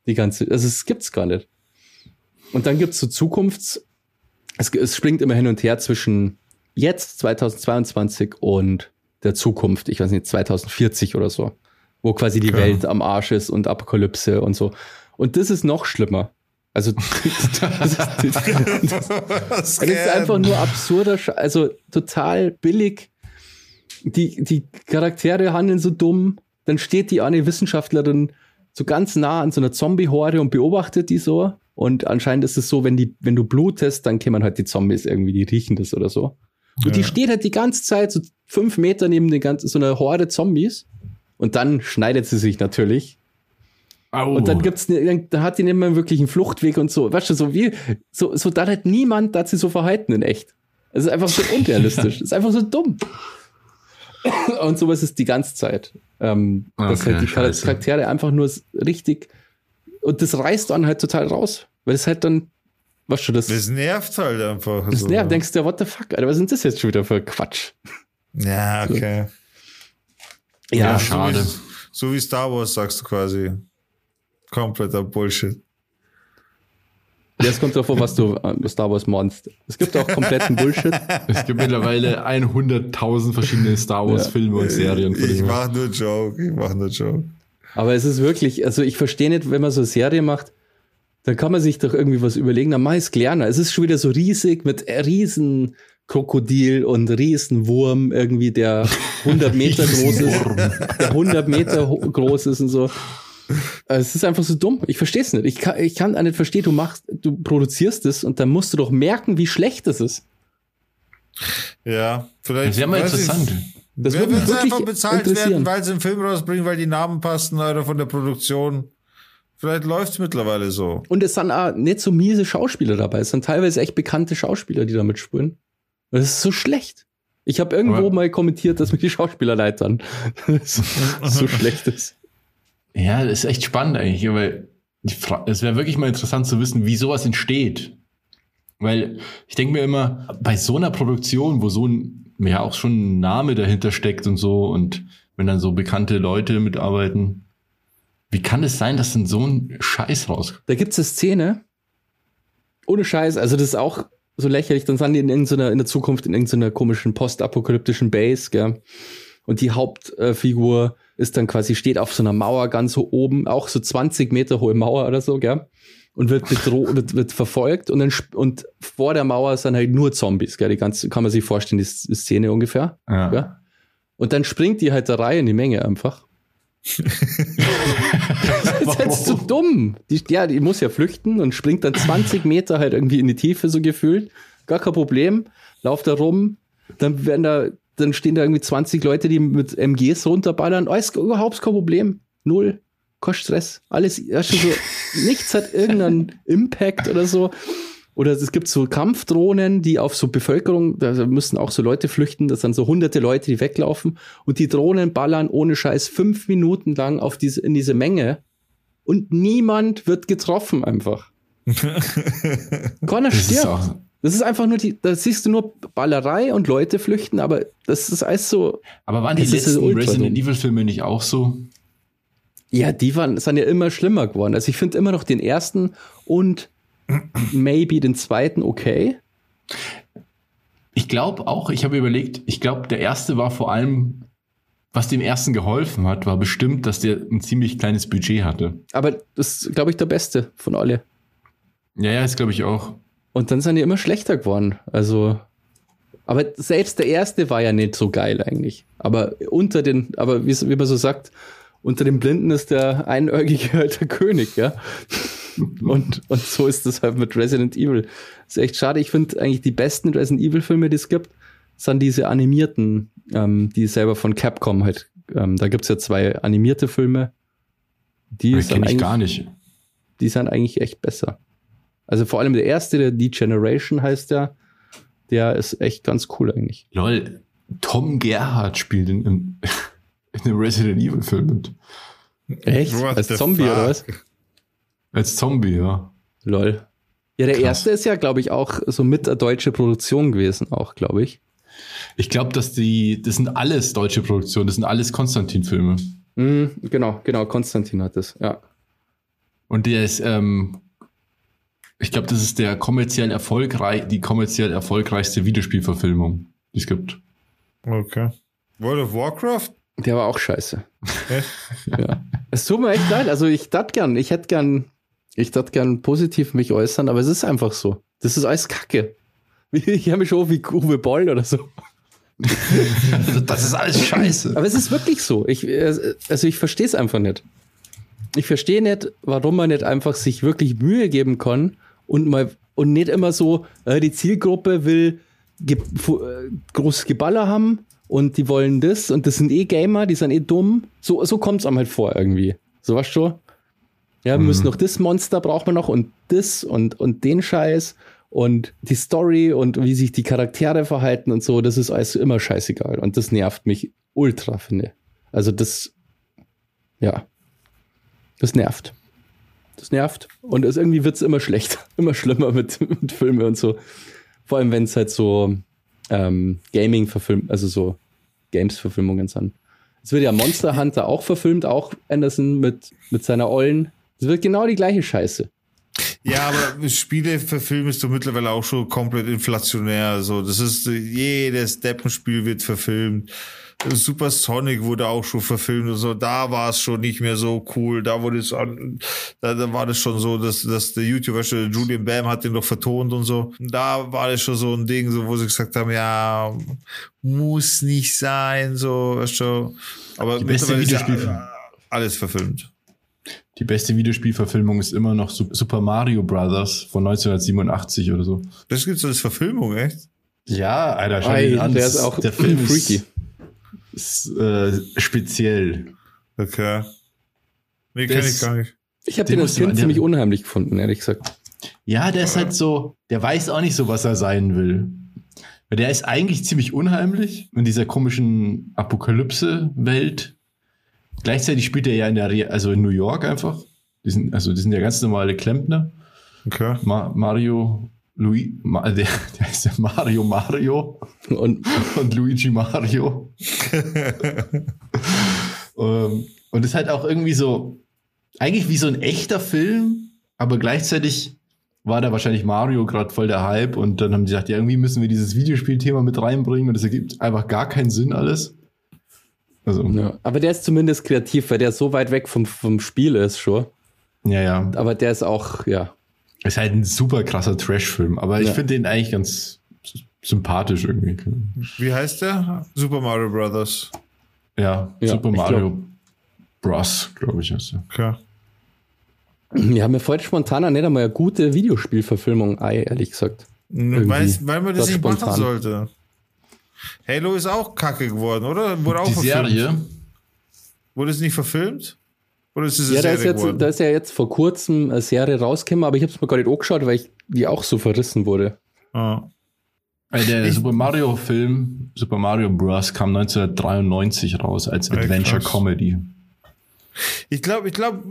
Speaker 3: Die ganze, also es gibt's gar nicht. Und dann gibt's so Zukunfts, es, es springt immer hin und her zwischen jetzt 2022 und der Zukunft, ich weiß nicht, 2040 oder so. wo quasi die
Speaker 1: Ja.
Speaker 3: Welt am Arsch ist und Apokalypse und so. Und das ist noch schlimmer. Also das ist, das, das ist einfach nur absurder, also total billig. Die, die Charaktere handeln so dumm. Dann steht die eine Wissenschaftlerin so ganz nah an so einer Zombie-Horde und beobachtet die so. Und anscheinend ist es so, wenn, die, wenn du blutest, dann kämen halt die Zombies irgendwie, die riechen das oder so. Und die
Speaker 1: Ja.
Speaker 3: steht halt die ganze Zeit so fünf Meter neben den ganzen, so einer Horde Zombies. Und dann schneidet sie sich natürlich.
Speaker 2: Au.
Speaker 3: Und dann gibt's, ne, dann- da hat die nicht mehr wirklich einen Fluchtweg und so. Weißt du, so wie, so, so da hat niemand, da hat sie so verhalten in echt. Es ist einfach so unrealistisch. Es ist einfach so dumm. Und sowas ist die ganze Zeit. Ähm, dass
Speaker 2: Okay,
Speaker 3: halt die
Speaker 2: scheiße.
Speaker 3: Charaktere einfach nur richtig, und das reißt dann halt total raus. Weil es halt dann, weißt du, das,
Speaker 1: Das nervt halt einfach.
Speaker 3: das
Speaker 1: so.
Speaker 3: nervt, denkst du, what the fuck, Alter, was ist denn das jetzt schon wieder für Quatsch?
Speaker 1: Ja, okay.
Speaker 2: Ja,
Speaker 1: so
Speaker 2: schade.
Speaker 1: Wie, so wie Star Wars sagst du quasi. Kompletter Bullshit.
Speaker 3: Ja, es kommt davor, was du äh, Star Wars monst. Es gibt auch kompletten Bullshit.
Speaker 2: Es gibt mittlerweile 100.000 verschiedene Star Wars
Speaker 3: Ja.
Speaker 2: Filme und Serien.
Speaker 1: Ich
Speaker 2: dem her.
Speaker 1: mach nur Joke, ich mach nur Joke.
Speaker 3: Aber es ist wirklich, also ich verstehe nicht, wenn man so eine Serie macht, dann kann man sich doch irgendwie was überlegen, dann mach ich's kleiner. Es ist schon wieder so riesig mit äh, riesen Krokodil und riesen Wurm irgendwie, der 100 Meter groß ist, der 100 Meter groß ist und so. Äh, Es ist einfach so dumm. Ich verstehe es nicht. Ich kann, ich kann nicht verstehen, du machst, du produzierst es und dann musst du doch merken, wie schlecht es ist.
Speaker 1: Ja, vielleicht.
Speaker 2: Das wäre mal interessant.
Speaker 3: Das
Speaker 1: wird
Speaker 3: wirklich
Speaker 1: einfach bezahlt werden, weil sie einen Film rausbringen, weil die Namen passen oder von der Produktion. Vielleicht läuft's mittlerweile so.
Speaker 3: Und es sind auch nicht so miese Schauspieler dabei. Es sind teilweise echt bekannte Schauspieler, die da mitspielen. Und das ist so schlecht. Ich habe irgendwo
Speaker 2: Aber-
Speaker 3: mal kommentiert, dass mir die Schauspieler leitern. so, so schlecht ist.
Speaker 2: Ja, das ist echt spannend eigentlich, weil es wäre wirklich mal interessant zu wissen, wie sowas entsteht. Weil ich denke mir immer, bei so einer Produktion, wo so ein, ja auch schon ein Name dahinter steckt und so, und wenn dann so bekannte Leute mitarbeiten, wie kann es sein, dass dann so ein Scheiß rauskommt?
Speaker 3: Da gibt's eine Szene, ohne Scheiß, also das ist auch so lächerlich, dann sind die in irgendeiner, in der Zukunft in irgendeiner komischen postapokalyptischen Base, gell? Und die Hauptfigur ist dann quasi, steht auf so einer Mauer ganz oben, auch so 20 Meter hohe Mauer oder so, gell? Und wird bedroht, wird, wird verfolgt und dann, und vor der Mauer sind halt nur Zombies, gell? Die ganze, kann man sich vorstellen, die Szene ungefähr,
Speaker 2: Ja.
Speaker 3: Und dann springt die halt da rein in die Menge einfach. das ist halt so dumm. Die, ja, die muss ja flüchten und springt dann 20 Meter halt irgendwie in die Tiefe so gefühlt. Gar kein Problem. Lauft da rum. Dann werden da, dann stehen da irgendwie 20 Leute, die mit MGs runterballern. Alles überhaupt kein Problem. Null. Kein Stress. Alles, schon so, nichts hat irgendeinen Impact oder so. Oder es gibt so Kampfdrohnen, die auf so Bevölkerung, da müssen auch so Leute flüchten, das sind so hunderte Leute, die weglaufen und die Drohnen ballern ohne Scheiß fünf Minuten lang auf diese, in diese Menge und niemand wird getroffen einfach.
Speaker 2: Ist
Speaker 3: stirbt. Das ist einfach nur die, da siehst du nur Ballerei und Leute flüchten, aber das ist alles so,
Speaker 2: aber waren die
Speaker 3: ist
Speaker 2: letzten
Speaker 3: ultra
Speaker 2: Resident. Evil Filme nicht auch so?
Speaker 3: ja, die waren, sind ja immer schlimmer geworden. Also ich finde immer noch den ersten und maybe den zweiten okay.
Speaker 2: Ich glaube auch, ich habe überlegt, ich glaube, der erste war vor allem, was dem ersten geholfen hat, war bestimmt, dass der ein ziemlich kleines Budget hatte.
Speaker 3: Aber das ist, glaube ich, der beste von alle.
Speaker 2: Ja, ja, das glaube ich auch.
Speaker 3: Und dann sind die immer schlechter geworden. Also, aber selbst der erste war ja nicht so geil eigentlich. Aber unter den, aber wie, wie man so sagt, unter den Blinden ist der Einäugige halt der König, ja. Und, und so ist das halt mit Resident Evil. ist echt schade. Ich finde eigentlich die besten Resident Evil Filme, die es gibt, sind diese animierten, ähm, die selber von Capcom halt. Ähm, da gibt's ja zwei animierte Filme. Die
Speaker 2: kenne ich
Speaker 3: eigentlich
Speaker 2: gar nicht.
Speaker 3: die sind eigentlich echt besser. Also vor allem der erste, der Degeneration heißt der, der ist echt ganz cool eigentlich.
Speaker 2: Lol, Tom Gerhardt spielt in, in, in einem Resident Evil Film mit.
Speaker 3: Echt?
Speaker 1: What
Speaker 3: Als Zombie
Speaker 1: fuck?
Speaker 3: oder was?
Speaker 2: Als Zombie, ja.
Speaker 3: Lol. Ja, der
Speaker 2: Krass.
Speaker 3: erste ist ja, glaube ich, auch so mit der deutsche Produktion gewesen, auch, glaube ich.
Speaker 2: Ich glaube, dass die, das sind alles deutsche Produktionen, das sind alles Konstantin-Filme.
Speaker 3: Mhm, genau, genau, Konstantin hat das, ja.
Speaker 2: Und der ist, ähm, ich glaube, das ist der kommerziell erfolgreich, die kommerziell erfolgreichste Videospielverfilmung, die es gibt.
Speaker 1: Okay. World of Warcraft?
Speaker 3: Der war auch scheiße. ja. Es tut mir echt leid. Also ich dachte gern, ich hätte gern, ich dachte gern positiv mich äußern, aber es ist einfach so. Das ist alles Kacke. Ich habe mich schon wie Uwe Boll oder so.
Speaker 2: das ist alles scheiße.
Speaker 3: Aber es ist wirklich so. Ich, also ich verstehe es einfach nicht. Ich verstehe nicht, warum man nicht einfach sich wirklich Mühe geben kann und mal und nicht immer so, äh, die Zielgruppe will ge äh, großes Geballer haben und die wollen das und das sind eh Gamer, die sind eh dumm. So, so kommt es einem halt vor irgendwie. So was schon. Ja, wir mhm. müssen noch das Monster braucht man noch und das und, und den Scheiß und die Story und wie sich die Charaktere verhalten und so, das ist alles immer scheißegal. Und das nervt mich ultra, finde. Also das, ja, das nervt. Das nervt. Und es, irgendwie wird es immer schlechter, immer schlimmer mit, mit Filmen und so. Vor allem, wenn es halt so ähm, Gaming-Verfilmt, also so Games-Verfilmungen sind. Es wird ja Monster Hunter auch verfilmt, auch Anderson mit, mit seiner Ollen. Es wird genau die gleiche Scheiße.
Speaker 1: Ja, aber Spiele verfilmst du mittlerweile auch schon komplett inflationär. So, das ist jedes Deppenspiel wird verfilmt. Super Sonic wurde auch schon verfilmt und so. Da war es schon nicht mehr so cool. Da wurde es, da, da war das schon so, dass, dass der YouTuber schon, Julian Bam hat den doch vertont und so. Da war das schon so ein Ding, so, wo sie gesagt haben, ja, muss nicht sein, so, weißt du. Aber
Speaker 2: Die beste
Speaker 1: mittlerweile ist ja alles verfilmt.
Speaker 2: Die beste Videospielverfilmung ist immer noch Super Mario Brothers von 1987 oder so.
Speaker 1: Das gibt's als Verfilmung, echt?
Speaker 2: Ja, Alter,
Speaker 3: schau dir an. Der ist auch
Speaker 2: der Film freaky. Ist, ist äh, speziell.
Speaker 1: Okay. Nee, kenne ich gar nicht.
Speaker 3: Ich habe den, den als Kind ziemlich unheimlich gefunden, ehrlich gesagt.
Speaker 2: Ja, der ist halt so, der weiß auch nicht so, was er sein will. Weil der ist eigentlich ziemlich unheimlich in dieser komischen Apokalypse-Welt. Gleichzeitig spielt er ja in der, also in New York einfach. Die sind, also die sind ja ganz normale Klempner.
Speaker 1: Okay.
Speaker 2: Ma Mario, Luis, Ma der, der heißt ja Mario Mario und, und Luigi Mario. um, ähm, und ist halt auch irgendwie so, eigentlich wie so ein echter Film, aber gleichzeitig war da wahrscheinlich Mario gerade voll der Hype und dann haben die gesagt, ja, irgendwie müssen wir dieses Videospielthema mit reinbringen und es ergibt einfach gar keinen Sinn alles.
Speaker 3: Also. Ja, aber der ist zumindest kreativ, weil der so weit weg vom, vom Spiel ist schon.
Speaker 2: Ja, ja.
Speaker 3: Aber der ist auch, ja.
Speaker 2: Ist halt ein super krasser Trash-Film, aber ja. ich finde den eigentlich ganz sympathisch irgendwie.
Speaker 1: Wie heißt der? Super Mario Brothers.
Speaker 2: Ja, ja Super Mario glaub, Bros, glaube ich, der.
Speaker 1: Okay.
Speaker 3: Wir haben ja voll spontan nicht einmal eine gute Videospielverfilmung, ehrlich gesagt.
Speaker 1: Weil, weil man das, das nicht spontan. machen sollte. Halo ist auch kacke geworden, oder? Wurde auch
Speaker 2: Die verfilmt. Serie?
Speaker 1: Wurde es nicht verfilmt?
Speaker 3: Oder ist es ja, da ist, jetzt, da ist ja jetzt vor kurzem eine Serie rausgekommen, aber ich habe es mir gar nicht angeschaut, weil ich die auch so verrissen wurde.
Speaker 1: Ah.
Speaker 2: Der ich, Super Mario Film, Super Mario Bros. kam 1993 raus als Adventure Comedy.
Speaker 1: Ich glaube, ich glaube,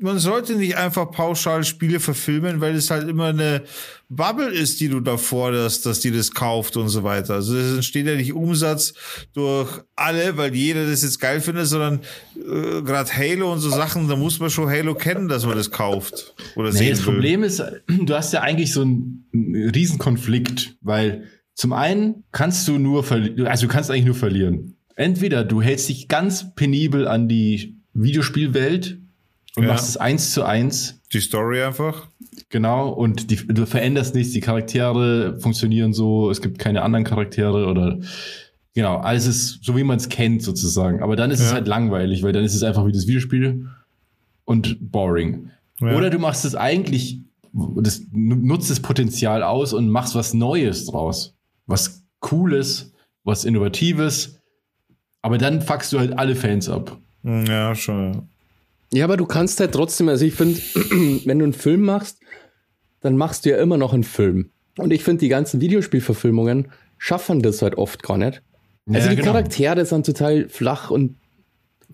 Speaker 1: man sollte nicht einfach pauschal Spiele verfilmen, weil es halt immer eine Bubble ist, die du da forderst, dass die das kauft und so weiter. Also es entsteht ja nicht Umsatz durch alle, weil jeder das jetzt geil findet, sondern äh, gerade Halo und so Sachen, da muss man schon Halo kennen, dass man das kauft oder nee,
Speaker 2: sehen Das will. Problem ist, du hast ja eigentlich so einen, einen Riesenkonflikt, weil zum einen kannst du nur verlieren, also du kannst eigentlich nur verlieren. Entweder du hältst dich ganz penibel an die Videospielwelt und ja. machst es eins zu eins.
Speaker 1: Die Story einfach.
Speaker 2: Genau, und die, du veränderst nichts, die Charaktere funktionieren so, es gibt keine anderen Charaktere oder genau, alles ist so, wie man es kennt sozusagen. Aber dann ist ja. es halt langweilig, weil dann ist es einfach wie das Videospiel und boring. Ja. Oder du machst es eigentlich, das, nutzt das Potenzial aus und machst was Neues draus. Was Cooles, was Innovatives. Aber dann fuckst du halt alle Fans ab.
Speaker 1: Ja, schon.
Speaker 3: Ja, aber du kannst halt trotzdem, also ich finde, wenn du einen Film machst, dann machst du ja immer noch einen Film. Und ich finde, die ganzen Videospielverfilmungen schaffen das halt oft gar nicht. Also ja, die genau. Charaktere sind total flach und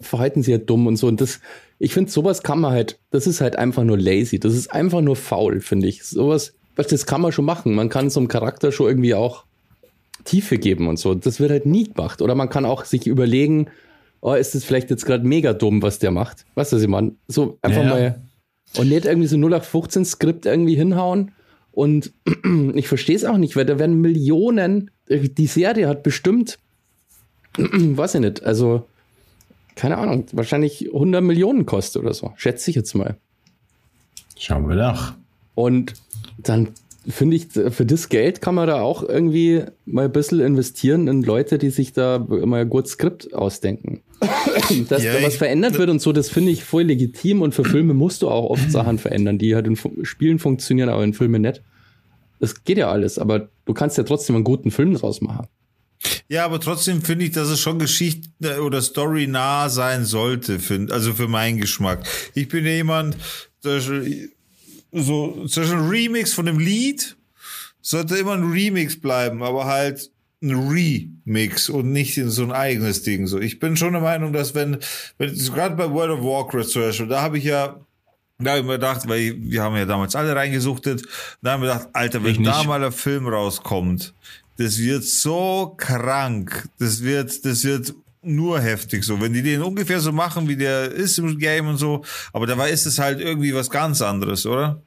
Speaker 3: verhalten sich halt dumm und so. Und das, ich finde, sowas kann man halt, das ist halt einfach nur lazy. Das ist einfach nur faul, finde ich. Sowas, das kann man schon machen. Man kann so einem Charakter schon irgendwie auch Tiefe geben und so. Das wird halt nie gemacht. Oder man kann auch sich überlegen, oh, ist das vielleicht jetzt gerade mega dumm, was der macht. Weißt du, was ich meine? So einfach ja. mal und nicht irgendwie so 0815 Skript irgendwie hinhauen. Und ich verstehe es auch nicht, weil da werden Millionen, die Serie hat bestimmt, weiß ich nicht, also keine Ahnung, wahrscheinlich 100 Millionen kostet oder so. Schätze ich jetzt mal.
Speaker 2: Schauen wir nach.
Speaker 3: Und dann finde ich, für das Geld kann man da auch irgendwie mal ein bisschen investieren in Leute, die sich da mal gutes Skript ausdenken. Dass
Speaker 1: Ja,
Speaker 3: da was
Speaker 1: ich-
Speaker 3: verändert wird und so, das finde ich voll legitim und für Filme musst du auch oft Sachen verändern, die halt in Fu- Spielen funktionieren, aber in Filmen nicht. Das geht ja alles, aber du kannst ja trotzdem einen guten Film draus machen.
Speaker 1: Ja, aber trotzdem finde ich, dass es schon Geschichte oder Story nah sein sollte, für, also für meinen Geschmack. Ich bin ja jemand, so zwischen ein Remix von dem Lied sollte immer ein Remix bleiben, aber halt ein Remix und nicht in so ein eigenes Ding. So, ich bin schon der Meinung, dass wenn, wenn gerade bei World of Warcraft zum Beispiel, da habe ich ja da habe ich mir gedacht, weil wir haben ja damals alle reingesuchtet, da haben wir gedacht, Alter, wenn da mal ein Film rauskommt, das wird so krank, das wird, das wird nur heftig so. Wenn die den ungefähr so machen, wie der ist im Game und so, aber dabei ist es halt irgendwie was ganz anderes, oder?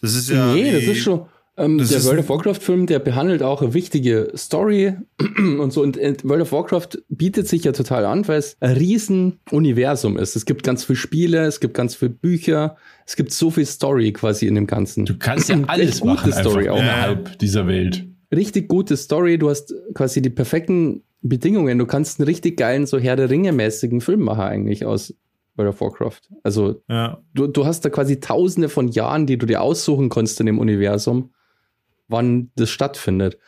Speaker 1: Das ist ja.
Speaker 3: nee, das ist schon. Ähm,
Speaker 1: das
Speaker 3: der
Speaker 1: ist
Speaker 3: World of Warcraft-Film, der behandelt auch eine wichtige Story und so. Und äh, World of Warcraft bietet sich ja total an, weil es ein riesen Universum ist. Es gibt ganz viele Spiele, es gibt ganz viele Bücher, es gibt so viel Story quasi in dem Ganzen.
Speaker 2: Du kannst ja alles machen
Speaker 3: Story auch.
Speaker 2: innerhalb dieser Welt.
Speaker 3: Richtig gute Story, du hast quasi die perfekten Bedingungen. Du kannst einen richtig geilen, so Herr der Ringe-mäßigen Film machen eigentlich aus World of Warcraft. Also
Speaker 1: Ja.
Speaker 3: du, du hast da quasi tausende von Jahren, die du dir aussuchen konntest in dem Universum, wann das stattfindet.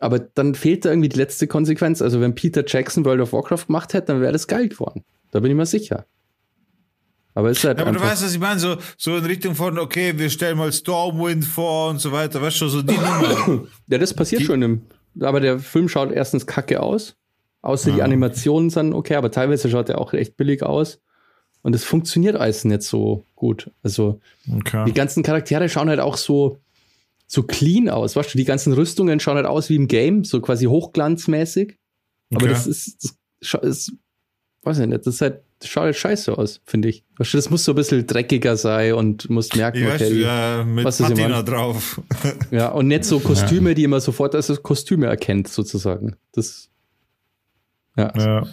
Speaker 3: Aber dann fehlt da irgendwie die letzte Konsequenz. Also wenn Peter Jackson World of Warcraft gemacht hätte, dann wäre das geil geworden. Da bin ich mir sicher. Aber es ist halt
Speaker 1: Ja, aber du weißt, was ich meine, so, so in Richtung von, okay, wir stellen mal Stormwind vor und so weiter, weißt du, so die Nummer.
Speaker 3: ja, das passiert
Speaker 1: die-
Speaker 3: schon im, aber der Film schaut erstens kacke aus. Außer die
Speaker 1: Ja.
Speaker 3: Animationen sind okay, aber teilweise schaut er auch echt billig aus. Und es funktioniert alles nicht so gut. Also, Die
Speaker 1: Okay.
Speaker 3: ganzen Charaktere schauen halt auch so, so clean aus. Weißt du, die ganzen Rüstungen schauen halt aus wie im Game, so quasi hochglanzmäßig. Aber
Speaker 1: Okay.
Speaker 3: das ist, das ist, weiß ich nicht, das ist halt, schaut halt scheiße aus, finde ich. Das muss so ein bisschen dreckiger sein und muss merken,
Speaker 1: Ich weiß,
Speaker 3: okay,
Speaker 1: ja, mit
Speaker 3: was ist
Speaker 1: Patina drauf.
Speaker 3: ja, und nicht so Kostüme, die man sofort als Kostüme erkennt, sozusagen. Das, ja,
Speaker 1: ja.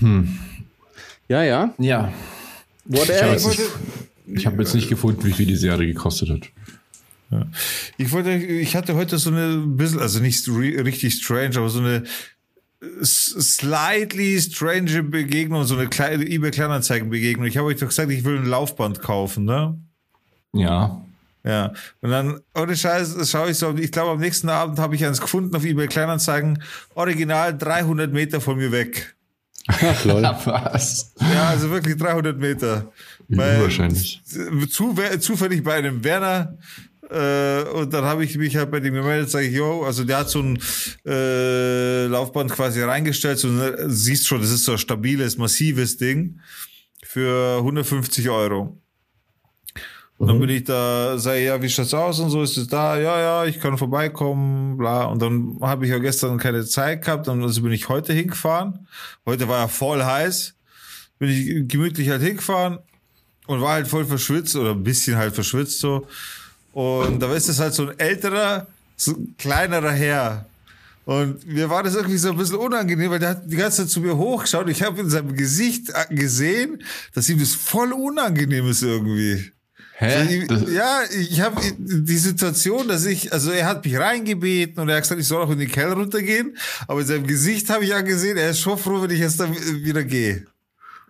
Speaker 2: Hm.
Speaker 3: ja, ja.
Speaker 2: Ja.
Speaker 3: What
Speaker 2: Ich habe
Speaker 3: else?
Speaker 2: jetzt, nicht- hab jetzt nicht gefunden, wie viel die Serie gekostet hat.
Speaker 1: Ich wollte, ich hatte heute so eine bisschen, also nicht richtig strange, aber so eine slightly strange Begegnung, so eine kleine eBay Kleinanzeigen Begegnung. Ich habe euch doch gesagt, ich will ein Laufband kaufen, ne?
Speaker 2: Ja.
Speaker 1: Ja. Und dann, ohne Scheiß, schaue ich so, ich glaube, am nächsten Abend habe ich eins gefunden auf eBay Kleinanzeigen, original 300 Meter von mir weg.
Speaker 3: Ach, lol.
Speaker 2: Was?
Speaker 1: Ja, also wirklich 300 Meter.
Speaker 2: Unwahrscheinlich.
Speaker 1: zu, zufällig bei einem Werner äh, und dann habe ich mich halt bei dem gemeldet, sage ich, yo, also der hat so ein äh, Laufband quasi reingestellt, so eine, siehst schon, das ist so ein stabiles, massives Ding für 150 Euro. Und dann bin ich da, sage ja, wie schaut's aus und so, ist es da, ja, ja, ich kann vorbeikommen, bla. Und dann habe ich ja gestern keine Zeit gehabt, und also bin ich heute hingefahren. Heute war ja voll heiß. Bin ich gemütlich halt hingefahren und war halt voll verschwitzt oder ein bisschen halt verschwitzt so. Und da ist es halt so ein älterer, so ein kleinerer Herr. Und mir war das irgendwie so ein bisschen unangenehm, weil der hat die ganze Zeit zu mir hochgeschaut. Ich habe in seinem Gesicht äh, gesehen, dass ihm das voll unangenehm ist irgendwie.
Speaker 2: Hä? Das,
Speaker 1: ja, ich habe die Situation, dass ich, also er hat mich reingebeten und er hat gesagt, ich soll auch in den Keller runtergehen, aber in seinem Gesicht habe ich ja gesehen, er ist schon froh, wenn ich jetzt dann wieder gehe.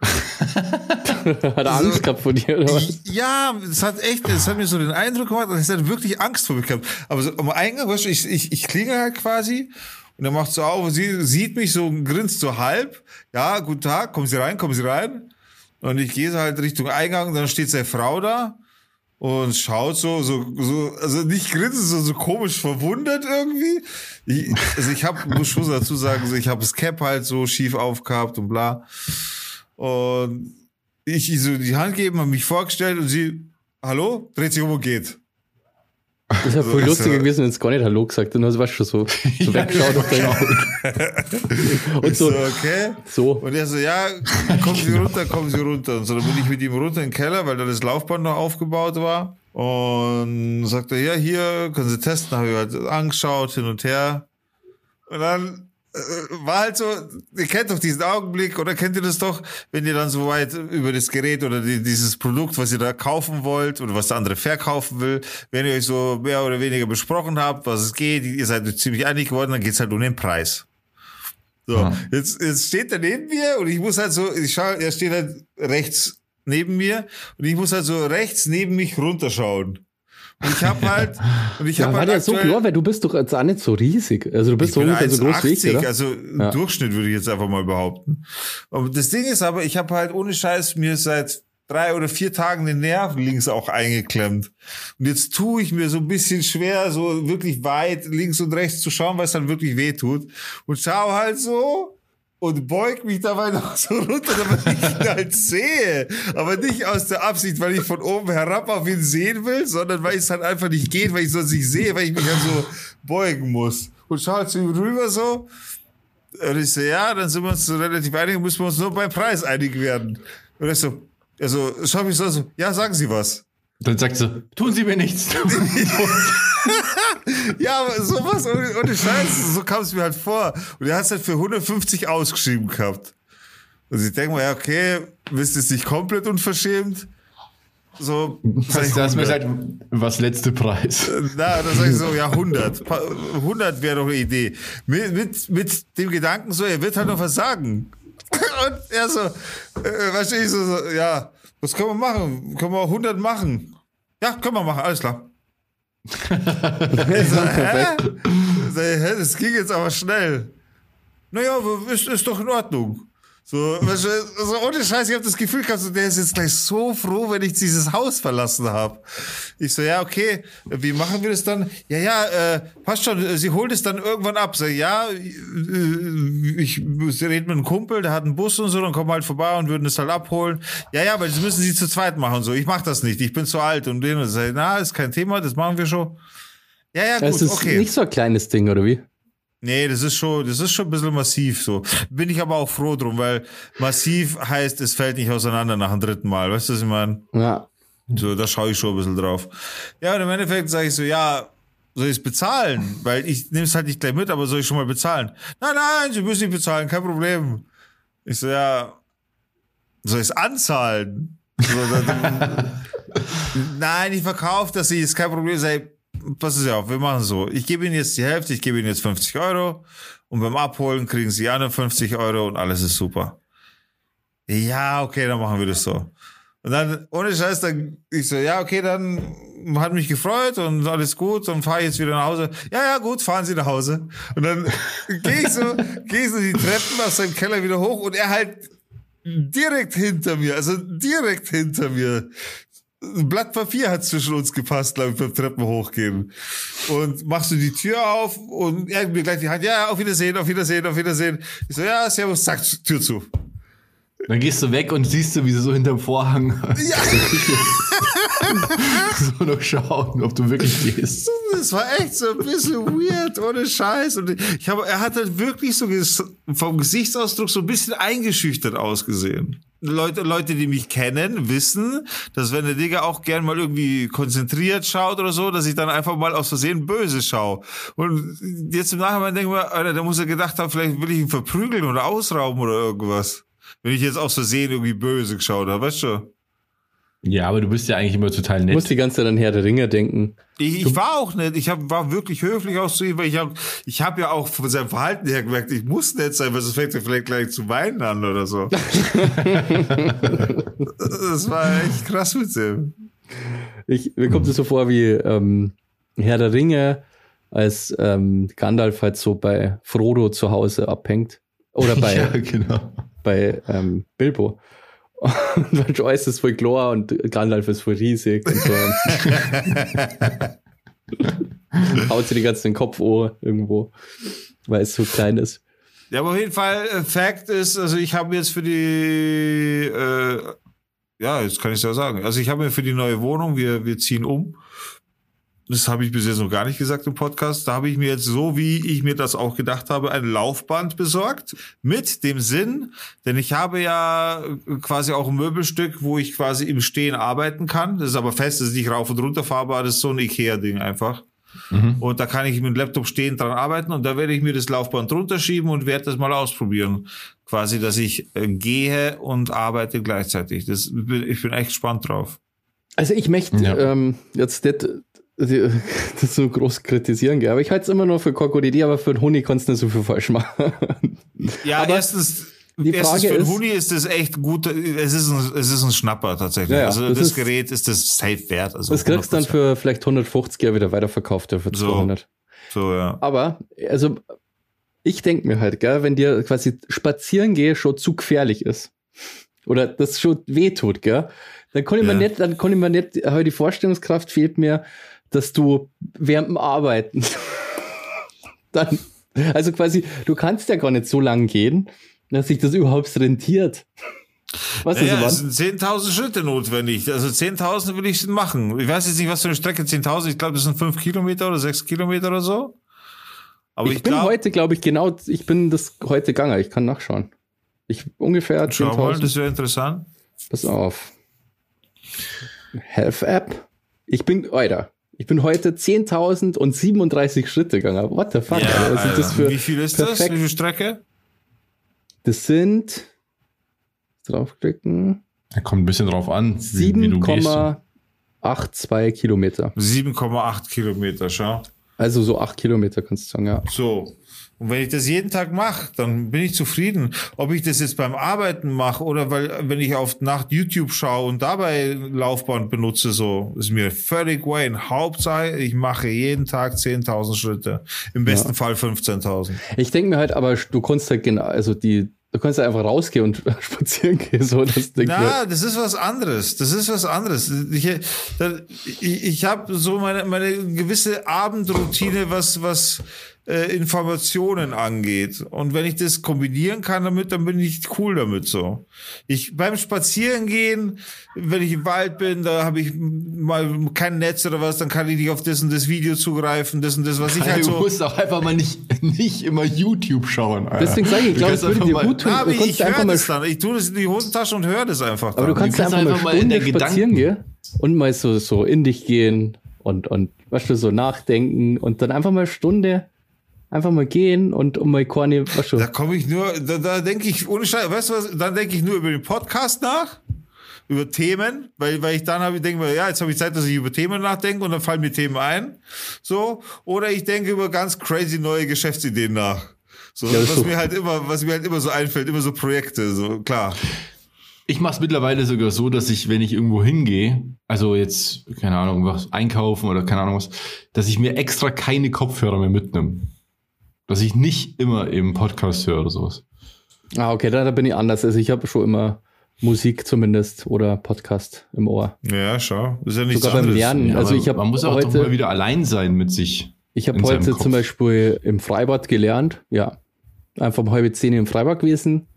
Speaker 3: Hat er Angst gehabt vor dir, oder was?
Speaker 1: Ja, es hat echt, es hat mir so den Eindruck gemacht, dass er wirklich Angst vor mir gehabt. Aber so am Eingang, weißt du, ich, ich, ich klingel halt quasi und er macht so auf und sie sieht mich so und grinst so halb. Ja, guten Tag, kommen Sie rein, kommen Sie rein. Und ich gehe so halt Richtung Eingang, dann steht seine Frau da und schaut so, so, so, also nicht grinsen, so, so komisch verwundert irgendwie. Ich, also ich habe, muss schon dazu sagen, so, ich habe das Cap halt so schief aufgehabt und bla. Und ich so die Hand geben, habe mich vorgestellt und sie, hallo, dreht sich um und geht.
Speaker 3: Das ist ja voll
Speaker 1: Also,
Speaker 3: lustiger
Speaker 1: also-
Speaker 3: gewesen, wenn es gar nicht Hallo gesagt und dann warst du schon so, so weggeschaut auf deinen Und
Speaker 1: Ich so,
Speaker 3: so,
Speaker 1: okay.
Speaker 3: so.
Speaker 1: Und er so, ja, kommen Sie runter, kommen Sie runter. Und so, dann bin ich mit ihm runter in den Keller, weil da das Laufband noch aufgebaut war. Und sagte, ja, hier, können Sie testen. Habe ich halt angeschaut, hin und her. Und dann war halt so, ihr kennt doch diesen Augenblick oder kennt ihr das doch, wenn ihr dann so weit über das Gerät oder die, dieses Produkt, was ihr da kaufen wollt oder was der andere verkaufen will, wenn ihr euch so mehr oder weniger besprochen habt, was es geht, ihr seid euch ziemlich einig geworden, dann geht's halt um den Preis. So,
Speaker 2: Ja.
Speaker 1: jetzt, jetzt steht er neben mir und ich muss halt so, ich schau, er steht halt rechts neben mir und ich muss halt so rechts neben mich runterschauen. Und ich habe halt, und ich
Speaker 3: Ja, war
Speaker 1: halt
Speaker 3: der so klar, weil du bist doch jetzt auch nicht so riesig. Also du bist so ungefähr so groß wie ich,
Speaker 1: 1,80,
Speaker 3: oder?
Speaker 1: also im
Speaker 3: Ja.
Speaker 1: Durchschnitt würde ich jetzt einfach mal behaupten. Aber das Ding ist aber, ich habe halt ohne Scheiß mir seit drei oder vier Tagen den Nerv links auch eingeklemmt. Und jetzt tue ich mir so ein bisschen schwer, so wirklich weit links und rechts zu schauen, weil es dann wirklich weh tut. Und schau halt so und beug mich dabei noch so runter, damit ich ihn halt sehe. Aber nicht aus der Absicht, weil ich von oben herab auf ihn sehen will, sondern weil es halt einfach nicht geht, weil ich sonst nicht sehe, weil ich mich halt so beugen muss. Und schau zu ihm rüber so. Und ich so, ja, dann sind wir uns so relativ einig, müssen wir uns nur beim Preis einig werden. Und er so, also schau mich so, so, ja, sagen Sie was.
Speaker 2: Dann sagt sie, tun Sie mir nichts.
Speaker 1: Ja, aber sowas ohne, ohne Scheiß, so kam es mir halt vor. Und er hat es halt für 150 ausgeschrieben gehabt. Und ich denke mal, ja, okay, wisst ihr es nicht komplett unverschämt? So,
Speaker 2: Das, das mir
Speaker 1: 100.
Speaker 2: sagt, was letzte Preis.
Speaker 1: Na, dann sag ich so, ja, 100. Pa- 100 wäre doch eine Idee. Mit, mit, mit dem Gedanken so, er wird halt noch was sagen. Und er so, äh, weißt du, ich so, so, ja, was können wir machen? Können wir 100 machen? Ja, können wir machen, alles klar. Ich so, hä? Ich, hä? Das ging jetzt aber schnell. Naja, ist, ist doch in Ordnung. So, so ohne Scheiß, ich habe das Gefühl gehabt, so, der ist jetzt gleich so froh, wenn ich dieses Haus verlassen habe. Ich so, ja, okay, wie machen wir das dann? Ja, ja, äh, passt schon, Sie holt es dann irgendwann ab. So, ja, äh, ich, ich rede mit einem Kumpel, der hat einen Bus und so, dann kommen wir halt vorbei und würden es halt abholen. Ja, ja, aber das müssen Sie zu zweit machen. So, ich mach das nicht, ich bin zu alt und den und so, na, ist kein Thema, das machen wir schon. Ja, ja, gut,
Speaker 3: Es ist
Speaker 1: okay.
Speaker 3: nicht so ein kleines Ding, oder wie?
Speaker 1: Nee, das ist schon, das ist schon ein bisschen massiv so. Bin ich aber auch froh drum, weil massiv heißt, es fällt nicht auseinander nach dem dritten Mal. Weißt du, was ich meine?
Speaker 3: Ja.
Speaker 1: So, da schaue ich schon ein bisschen drauf. Ja, und im Endeffekt sage ich so, ja, soll ich es bezahlen? Weil ich nehme es halt nicht gleich mit, aber soll ich schon mal bezahlen? Nein, nein, Sie müssen nicht bezahlen, kein Problem. Ich so, ja, soll ich es anzahlen? So, dann, nein, ich verkaufe das, nicht, ist kein Problem. Sei, pass es auf, wir machen so. Ich gebe Ihnen jetzt die Hälfte, ich gebe Ihnen jetzt 50 Euro und beim Abholen kriegen Sie 51 Euro und alles ist super. Ja, okay, dann machen wir das so. Und dann, ohne Scheiß, dann, ich so, ja, okay, dann hat mich gefreut und alles gut, dann fahre ich jetzt wieder nach Hause. Ja, ja, gut, fahren Sie nach Hause. Und dann gehe ich so, gehe so die Treppen aus seinem Keller wieder hoch und er halt direkt hinter mir, also direkt hinter mir. Ein Blatt Papier hat zwischen uns gepasst, glaube ich, beim Treppen hochgehen. Und machst du die Tür auf und er mir gleich die Hand, ja, auf Wiedersehen, auf Wiedersehen, auf Wiedersehen. Ich so, ja, servus, zack, Tür zu.
Speaker 2: Dann gehst du weg und siehst du, wie sie so hinterm Vorhang
Speaker 1: Ja.
Speaker 2: so noch schauen, ob du wirklich gehst.
Speaker 1: Das war echt so ein bisschen weird, ohne Scheiß. Und ich habe, er hat halt wirklich so vom Gesichtsausdruck so ein bisschen eingeschüchtert ausgesehen. Leute, Leute, die mich kennen, wissen, dass wenn der Digga auch gern mal irgendwie konzentriert schaut oder so, dass ich dann einfach mal aus Versehen böse schaue. Und jetzt im Nachhinein denke ich mir, Alter, da muss er gedacht haben, vielleicht will ich ihn verprügeln oder ausrauben oder irgendwas. Wenn ich jetzt aus Versehen irgendwie böse geschaut habe, weißt du?
Speaker 2: Ja, aber du bist ja eigentlich immer total
Speaker 3: Ich muss
Speaker 2: nett.
Speaker 3: die ganze Zeit an Herr der Ringe denken.
Speaker 1: Ich, ich war auch nett. Ich hab, war wirklich höflich auch zu ihm, weil ich habe ich hab ja auch von seinem Verhalten her gemerkt, ich muss nett sein, weil sonst fängt er vielleicht gleich zu weinen an oder so. das war echt krass mit dem.
Speaker 3: Ich, mir kommt es so vor wie ähm, Herr der Ringe, als ähm, Gandalf halt so bei Frodo zu Hause abhängt. Oder bei,
Speaker 2: ja, genau.
Speaker 3: bei ähm, Bilbo. Und Joyce ist voll klar und Gandalf ist voll riesig und so. Haut sie die ganze den Kopf an irgendwo, weil es so klein ist.
Speaker 1: Ja, aber auf jeden Fall, äh, Fact ist, also ich habe jetzt für die, äh, ja, jetzt kann ich ja sagen. Also ich habe mir für die neue Wohnung, wir, wir ziehen um. Das habe ich bis jetzt noch gar nicht gesagt im Podcast. Da habe ich mir jetzt so, wie ich mir das auch gedacht habe, ein Laufband besorgt. Mit dem Sinn, denn ich habe ja quasi auch ein Möbelstück, wo ich quasi im Stehen arbeiten kann. Das ist aber fest, das ist nicht rauf und runter fahrbar. Das ist so ein Ikea-Ding einfach. Mhm. Und da kann ich mit dem Laptop stehend dran arbeiten und da werde ich mir das Laufband drunter schieben und werde das mal ausprobieren. Quasi, dass ich äh, gehe und arbeite gleichzeitig. Das, ich bin echt gespannt drauf.
Speaker 3: Also ich möchte ja. ähm, jetzt nicht das so groß kritisieren, gell? aber ich halte es immer noch für Krokodil, aber für den Honig kannst du nicht so viel falsch machen.
Speaker 1: Ja, aber erstens, die Frage erstens für den Huni ist das echt gut, es ist ein, es ist ein Schnapper tatsächlich. Ja, ja, also das, das ist, Gerät ist das safe wert. Also
Speaker 3: das kriegst du dann für vielleicht 150 Jahre wieder weiterverkauft, ja, für 200.
Speaker 1: So, so ja.
Speaker 3: Aber, also ich denke mir halt, gell, wenn dir quasi spazieren gehe schon zu gefährlich ist oder das schon wehtut, gell, dann konnte ich ja. mir nicht, dann konnte ich mir nicht, die Vorstellungskraft fehlt mir, dass du während dem Arbeiten dann, also quasi, du kannst ja gar nicht so lang gehen, dass sich das überhaupt rentiert.
Speaker 1: Was naja, ist es sind 10.000 Schritte notwendig. Also 10.000 will ich machen. Ich weiß jetzt nicht, was für eine Strecke 10.000. Ich glaube, das sind 5 Kilometer oder 6 Kilometer oder so.
Speaker 3: Aber ich, ich bin glaub, heute, glaube ich, genau, ich bin das heute gegangen. Ich kann nachschauen. Ich ungefähr 10.000. Schau mal,
Speaker 1: das wäre interessant.
Speaker 3: Pass auf. Health App. Ich bin, Alter, ich bin heute 10.037 Schritte gegangen. What the fuck?
Speaker 1: Ja, Alter. Das für Wie viel ist perfekt? das? Wie viel Strecke?
Speaker 3: Das sind, draufklicken.
Speaker 2: Er kommt ein bisschen drauf an.
Speaker 3: 7,82 Kilometer.
Speaker 1: 7,8 Kilometer, schau.
Speaker 3: Also so 8 Kilometer kannst du sagen, ja.
Speaker 1: So. Und wenn ich das jeden Tag mache, dann bin ich zufrieden. Ob ich das jetzt beim Arbeiten mache oder weil, wenn ich auf Nacht YouTube schaue und dabei Laufband benutze, so, ist mir völlig Wayne. Hauptsache, ich mache jeden Tag 10.000 Schritte. Im besten ja. Fall 15.000.
Speaker 3: Ich denke mir halt, aber du kannst halt genau, also die, Du kannst einfach rausgehen und spazieren gehen. So, das
Speaker 1: Ding Na, das ist was anderes. Das ist was anderes. Ich, ich, ich habe so meine, meine gewisse Abendroutine, was, was äh, Informationen angeht. Und wenn ich das kombinieren kann damit, dann bin ich cool damit so. Ich beim Spazierengehen, wenn ich im Wald bin, da habe ich mal kein Netz oder was, dann kann ich nicht auf das und das Video zugreifen, das und das, was ich halt so.
Speaker 2: Du musst auch einfach mal nicht, nicht immer YouTube schauen.
Speaker 3: Alter. Deswegen sage ich, ich glaube, es würde dir gut tun.
Speaker 1: Aber ich höre das dann. Ich tue das in die Hosentasche und höre das einfach.
Speaker 3: Dann. Aber du kannst, du kannst einfach, einfach, mal Stunde spazieren gehen und mal so, so in dich gehen und, und, weißt du, so nachdenken und dann einfach mal eine Stunde Einfach mal gehen und um mal Corny,
Speaker 1: was schon. Da komme ich nur, da, da denke ich, ohne Scheiß, weißt du was, dann denke ich nur über den Podcast nach, über Themen, weil, weil ich dann habe, ich denke mir, ja, jetzt habe ich Zeit, dass ich über Themen nachdenke und dann fallen mir Themen ein. So. Oder ich denke über ganz crazy neue Geschäftsideen nach. So, ja, was so. mir halt immer, was mir halt immer so einfällt, immer so Projekte, so, klar.
Speaker 2: Ich mache es mittlerweile sogar so, dass ich, wenn ich irgendwo hingehe, also jetzt, keine Ahnung, was einkaufen oder keine Ahnung was, dass ich mir extra keine Kopfhörer mehr mitnehme dass ich nicht immer eben Podcast höre oder sowas.
Speaker 3: Ah, okay, da, da bin ich anders. Also ich habe schon immer Musik zumindest oder Podcast im Ohr.
Speaker 1: Ja, schau. Ist ja nicht
Speaker 3: Sogar beim Lernen.
Speaker 2: Ja,
Speaker 3: also ich habe
Speaker 2: man muss auch heute, doch mal wieder allein sein mit sich.
Speaker 3: Ich habe heute zum Beispiel im Freibad gelernt. Ja, einfach um halbe zehn im Freibad gewesen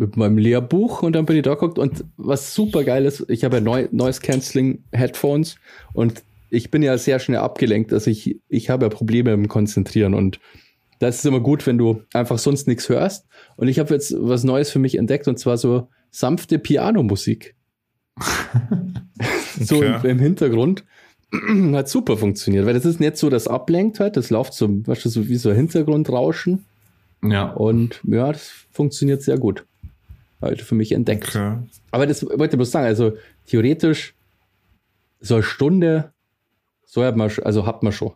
Speaker 3: mit meinem Lehrbuch und dann bin ich da geguckt und was super geil ist, ich habe ja Noise Cancelling Headphones und ich bin ja sehr schnell abgelenkt, also ich, ich habe ja Probleme im Konzentrieren und da ist es immer gut, wenn du einfach sonst nichts hörst. Und ich habe jetzt was Neues für mich entdeckt und zwar so sanfte Pianomusik. so okay. im, im, Hintergrund. Hat super funktioniert, weil das ist nicht so, dass ablenkt halt, das läuft so, weißt du, so wie so ein Hintergrundrauschen.
Speaker 2: Ja.
Speaker 3: Und ja, das funktioniert sehr gut. Halt für mich entdeckt. Okay. Aber das wollte ich bloß sagen, also theoretisch so eine Stunde, so hat man, also hat man schon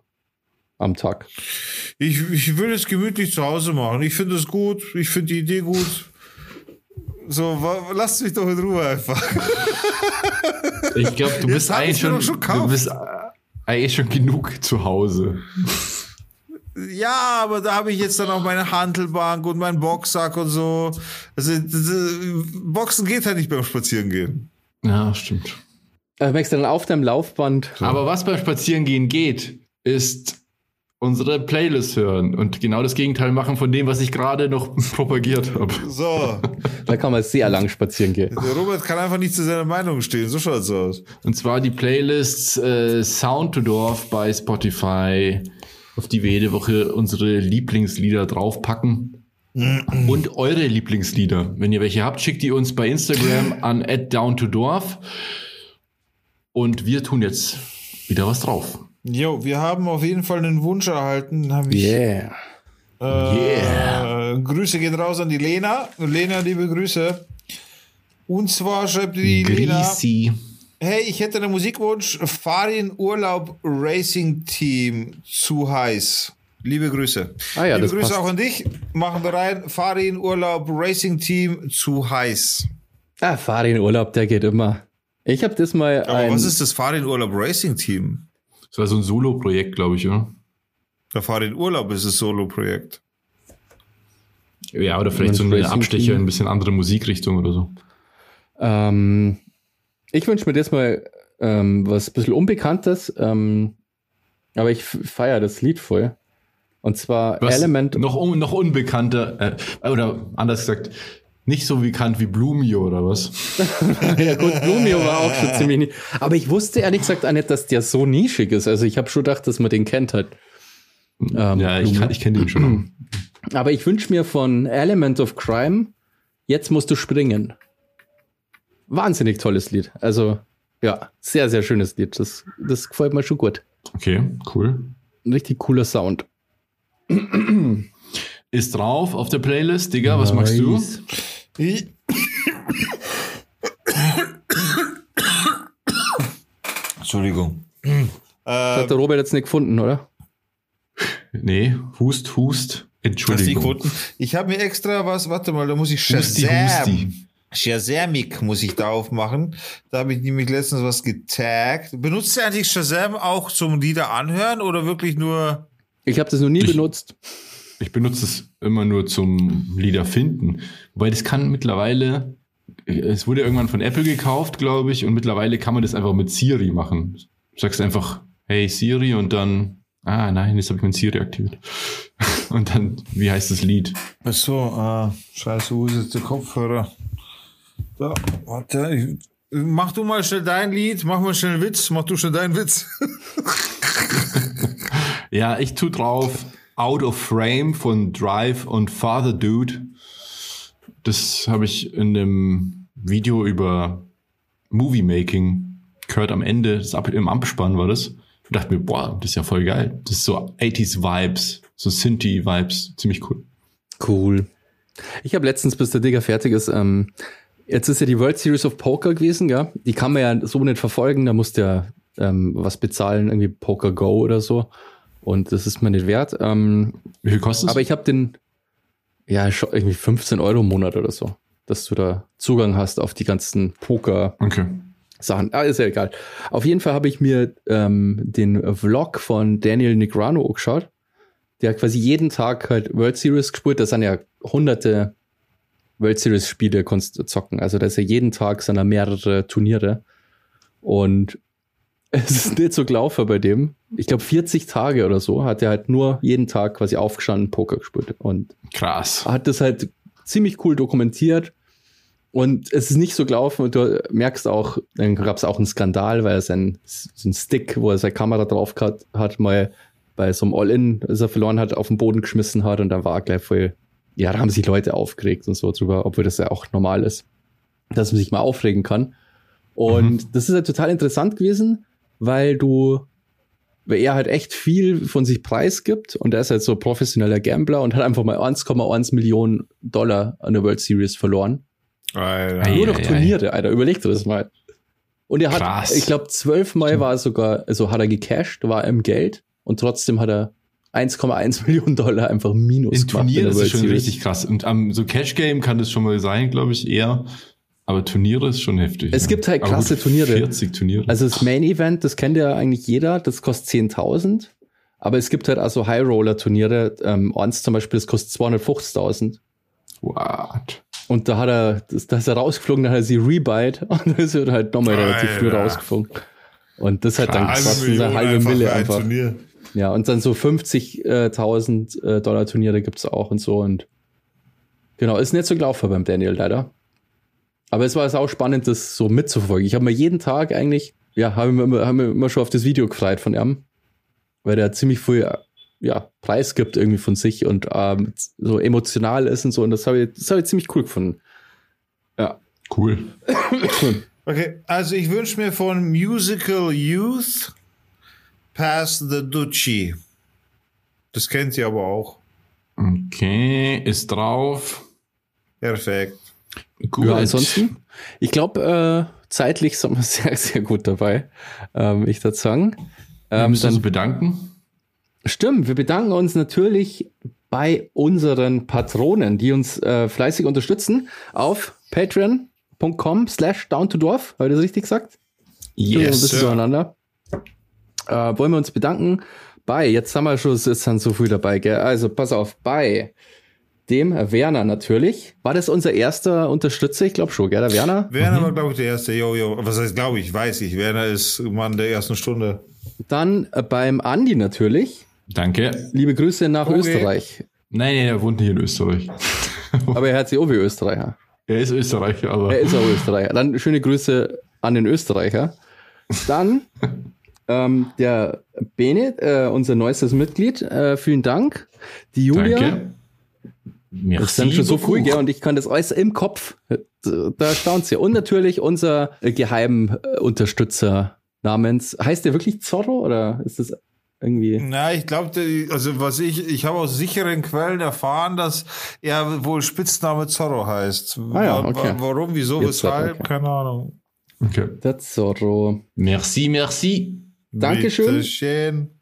Speaker 3: am Tag.
Speaker 1: Ich, ich will es gemütlich zu Hause machen. Ich finde es gut. Ich finde die Idee gut. So, lasst mich doch in Ruhe einfach.
Speaker 2: Ich glaube, du bist eigentlich schon, schon du bist eigentlich schon genug zu Hause.
Speaker 1: Ja, aber da habe ich jetzt dann auch meine Handelbank und meinen Boxsack und so. Also Boxen geht halt nicht beim Spazierengehen.
Speaker 2: Ja, stimmt.
Speaker 3: Also merkst du dann auf deinem Laufband.
Speaker 2: Aber was beim Spazierengehen geht, ist unsere Playlist hören und genau das Gegenteil machen von dem, was ich gerade noch propagiert habe.
Speaker 1: So.
Speaker 3: da kann man sehr lang spazieren gehen.
Speaker 1: Der Robert kann einfach nicht zu seiner Meinung stehen, so schaut's aus.
Speaker 2: Und zwar die Playlist äh, Sound to Dorf bei Spotify, auf die wir jede Woche unsere Lieblingslieder draufpacken. und eure Lieblingslieder. Wenn ihr welche habt, schickt die uns bei Instagram an @down to Dorf. Und wir tun jetzt wieder was drauf.
Speaker 1: Jo, wir haben auf jeden Fall einen Wunsch erhalten. Hab ich,
Speaker 3: Yeah.
Speaker 1: äh, Grüße gehen raus an die Lena. Lena, liebe Grüße. Und zwar schreibt die Lena,
Speaker 2: Greasy.
Speaker 1: hey, ich hätte einen Musikwunsch, fahr in Urlaub Racing Team zu heiß. Liebe Grüße.
Speaker 3: Ah ja,
Speaker 1: Liebe Grüße
Speaker 3: passt.
Speaker 1: auch an dich. Machen wir rein. Fahr in Urlaub Racing Team zu heiß.
Speaker 3: Ah, fahr in Urlaub, der geht immer. Ich habe das mal
Speaker 1: Aber
Speaker 3: ein,
Speaker 1: was ist das Fahr in Urlaub Racing Team?
Speaker 2: Das war so ein Solo-Projekt, glaube ich, oder?
Speaker 1: Der Fahr in Urlaub ist das Solo-Projekt.
Speaker 2: Ja, oder vielleicht so
Speaker 3: Ein
Speaker 2: Abstecher
Speaker 3: Team.
Speaker 2: in ein bisschen andere Musikrichtung oder so.
Speaker 3: ähm, ich wünsche mir das mal ähm, was ein bisschen Unbekanntes, ähm, aber ich feiere das Lied voll. Und zwar
Speaker 2: Was
Speaker 3: Element
Speaker 2: Noch, un, noch unbekannter, äh, oder anders gesagt, nicht so bekannt wie Blumio oder was?
Speaker 3: ja gut, Blumio war auch schon ziemlich nie. Aber ich wusste ehrlich gesagt auch nicht, dass der so nischig ist. Also ich habe schon gedacht, dass man den kennt halt. Ähm,
Speaker 2: ja, ich, kann- ich kenne den schon.
Speaker 3: Aber ich wünsche mir von Element of Crime, jetzt musst du springen. Wahnsinnig tolles Lied. Also, ja, sehr, sehr schönes Lied. Das, das gefällt mir schon gut.
Speaker 2: Okay, cool.
Speaker 3: Ein richtig cooler Sound.
Speaker 2: Ist drauf auf der Playlist, Digga, was magst du?
Speaker 1: Entschuldigung.
Speaker 3: Das hat der Robert jetzt nicht gefunden, oder?
Speaker 2: Nee, Hust, Hust, Entschuldigung.
Speaker 1: Ich habe mir extra was, warte mal, da muss ich Shazam. Shazamic muss ich da aufmachen. Da habe ich nämlich letztens was getaggt. Benutzt ihr eigentlich Shazam auch zum Lieder anhören oder wirklich nur?
Speaker 3: Ich habe das noch nie
Speaker 2: Ich-
Speaker 3: benutzt.
Speaker 2: Ich benutze es immer nur zum Lieder finden. Wobei das kann mittlerweile, es wurde irgendwann von Apple gekauft, glaube ich, und mittlerweile kann man das einfach mit Siri machen. Du sagst einfach, hey Siri und dann, ah nein, jetzt habe ich mein Siri aktiviert. Und dann, wie heißt das Lied?
Speaker 1: Ach so, ah, scheiße, wo ist jetzt der Kopfhörer? Da, warte, ich, mach du mal schnell dein Lied, mach mal schnell einen Witz, mach du schnell deinen Witz.
Speaker 2: Ja, ich tu drauf Out of Frame von Drive und Father Dude. Das habe ich in dem Video über Movie Making gehört am Ende, das Ab im Abspann war das. Ich dachte mir, boah, das ist ja voll geil. Das ist so 80s Vibes, so Synthie Vibes, ziemlich cool.
Speaker 3: Cool. Ich habe letztens, bis der Digger fertig ist, ähm, jetzt ist ja die World Series of Poker gewesen, ja. Die kann man ja so nicht verfolgen, da musst du ja ähm, was bezahlen, irgendwie Poker Go oder so. Und das ist mir nicht wert. Ähm,
Speaker 2: Wie viel kostet es?
Speaker 3: aber ich habe den, ja, irgendwie 15 Euro im Monat oder so, dass du da Zugang hast auf die ganzen Poker
Speaker 2: Okay.
Speaker 3: Sachen. Ah, ist ja egal. Auf jeden Fall habe ich mir ähm, den Vlog von Daniel Negrano angeschaut. Der hat quasi jeden Tag halt World Series gespielt. Das sind ja hunderte World Series Spiele zocken. Also da ist ja jeden Tag sind da mehrere Turniere. Und es ist nicht so gelaufen bei dem. Ich glaube 40 Tage oder so hat er halt nur jeden Tag quasi aufgestanden Poker gespielt. Und
Speaker 2: Krass.
Speaker 3: hat das halt ziemlich cool dokumentiert. Und es ist nicht so gelaufen und du merkst auch, dann gab es auch einen Skandal, weil er sein, so Stick, wo er seine Kamera drauf hat, hat mal bei so einem All-In, das er verloren hat, auf den Boden geschmissen hat und dann war er gleich voll, ja, da haben sich Leute aufgeregt und so drüber, obwohl das ja auch normal ist, dass man sich mal aufregen kann. Und das ist halt total interessant gewesen, weil du, weil er halt echt viel von sich preisgibt und er ist halt so professioneller Gambler und hat einfach mal 1,1 Millionen Dollar an der World Series verloren.
Speaker 1: Alter.
Speaker 3: Nur durch. Turniere, Alter, überleg dir das mal. Und er hat,
Speaker 2: Krass.
Speaker 3: ich glaube, zwölfmal war er sogar, also hat er gecashed, war er im Geld und trotzdem hat er 1,1 Millionen Dollar einfach minus
Speaker 2: In
Speaker 3: gemacht
Speaker 2: Turnieren
Speaker 3: der
Speaker 2: ist es
Speaker 3: World
Speaker 2: schon
Speaker 3: Series.
Speaker 2: richtig krass. Und am so Cash Game kann das schon mal sein, glaube ich, eher. Aber Turniere ist schon heftig.
Speaker 3: Es gibt halt
Speaker 2: Aber
Speaker 3: krasse
Speaker 2: gut,
Speaker 3: Turniere.
Speaker 2: 40 Turniere.
Speaker 3: Also das Main Event, das kennt ja eigentlich jeder, das kostet 10.000. Aber es gibt halt also High Roller Turniere, ähm, eins zum Beispiel, das kostet 250.000.
Speaker 2: What?
Speaker 3: Und da hat er, das, da ist er rausgeflogen, dann hat er sie rebite und dann ist er halt nochmal relativ früh rausgeflogen. Und das hat dann
Speaker 2: Krass.
Speaker 3: kostet eine halbe
Speaker 1: einfach
Speaker 3: Mille einfach.
Speaker 1: Turnier.
Speaker 3: Ja, und dann so 50.000 äh, Dollar Turniere gibt's auch und so. Und genau, ist nicht so gelaufen beim Daniel leider. Aber es war jetzt auch spannend, das so mitzuverfolgen. Ich habe mir jeden Tag eigentlich, ja, habe mir, immer- hab mir immer schon auf das Video gefreut von ihm, weil der ziemlich viel ja, Preis gibt irgendwie von sich und ähm, so emotional ist und so. Und das habe ich, das hab ich ziemlich cool gefunden. Ja.
Speaker 2: Cool.
Speaker 1: Okay, also ich wünsche mir von Musical Youth Pass the Duchy. Das kennt ihr aber auch.
Speaker 2: Okay, ist drauf.
Speaker 1: Perfekt.
Speaker 3: Gut. Ja, ansonsten, ich glaube, äh, zeitlich sind wir sehr, sehr gut dabei. Ähm, ich würde sagen.
Speaker 2: Ähm, wir müssen uns bedanken.
Speaker 3: Stimmt, wir bedanken uns natürlich bei unseren Patronen, die uns äh, fleißig unterstützen auf patreon.com slash down to dwarf. Habe ich das richtig gesagt?
Speaker 1: Yes,
Speaker 3: ein bisschen zueinander. Äh, wollen wir uns bedanken bei, jetzt haben wir schon, es ist dann so viel dabei, gell? Also pass auf, bei dem Werner natürlich. War das unser erster Unterstützer? Ich glaube schon, gell, der Werner?
Speaker 1: Werner mhm. war, glaube ich, der erste. Jo, jo. Was heißt, glaube ich, weiß ich. Werner ist Mann der ersten Stunde.
Speaker 3: Dann äh, beim Andi natürlich.
Speaker 2: Danke.
Speaker 3: Liebe Grüße nach okay. Österreich.
Speaker 2: Nein, nein, er wohnt nicht in Österreich.
Speaker 3: aber er hat sich auch wie Österreicher.
Speaker 2: Er ist Österreicher, aber.
Speaker 3: Er ist auch Österreicher. Dann schöne Grüße an den Österreicher. Dann ähm, der Bene, äh, unser neuestes Mitglied. Äh, vielen Dank. Die Julia. Danke. Merci das ist dann schon so cool, gell? Und ich kann das alles im Kopf. Da staunt's ja. Und natürlich unser geheimen äh, Unterstützer namens, heißt der wirklich Zorro oder ist das irgendwie.
Speaker 1: Na, ich glaube, also was ich, ich habe aus sicheren Quellen erfahren, dass er wohl Spitzname Zorro heißt.
Speaker 3: Ah ja, okay.
Speaker 1: Warum, wieso, Jetzt weshalb, okay. keine Ahnung.
Speaker 3: Okay. Der Zorro.
Speaker 2: Merci, merci.
Speaker 3: Dankeschön.
Speaker 1: Schön.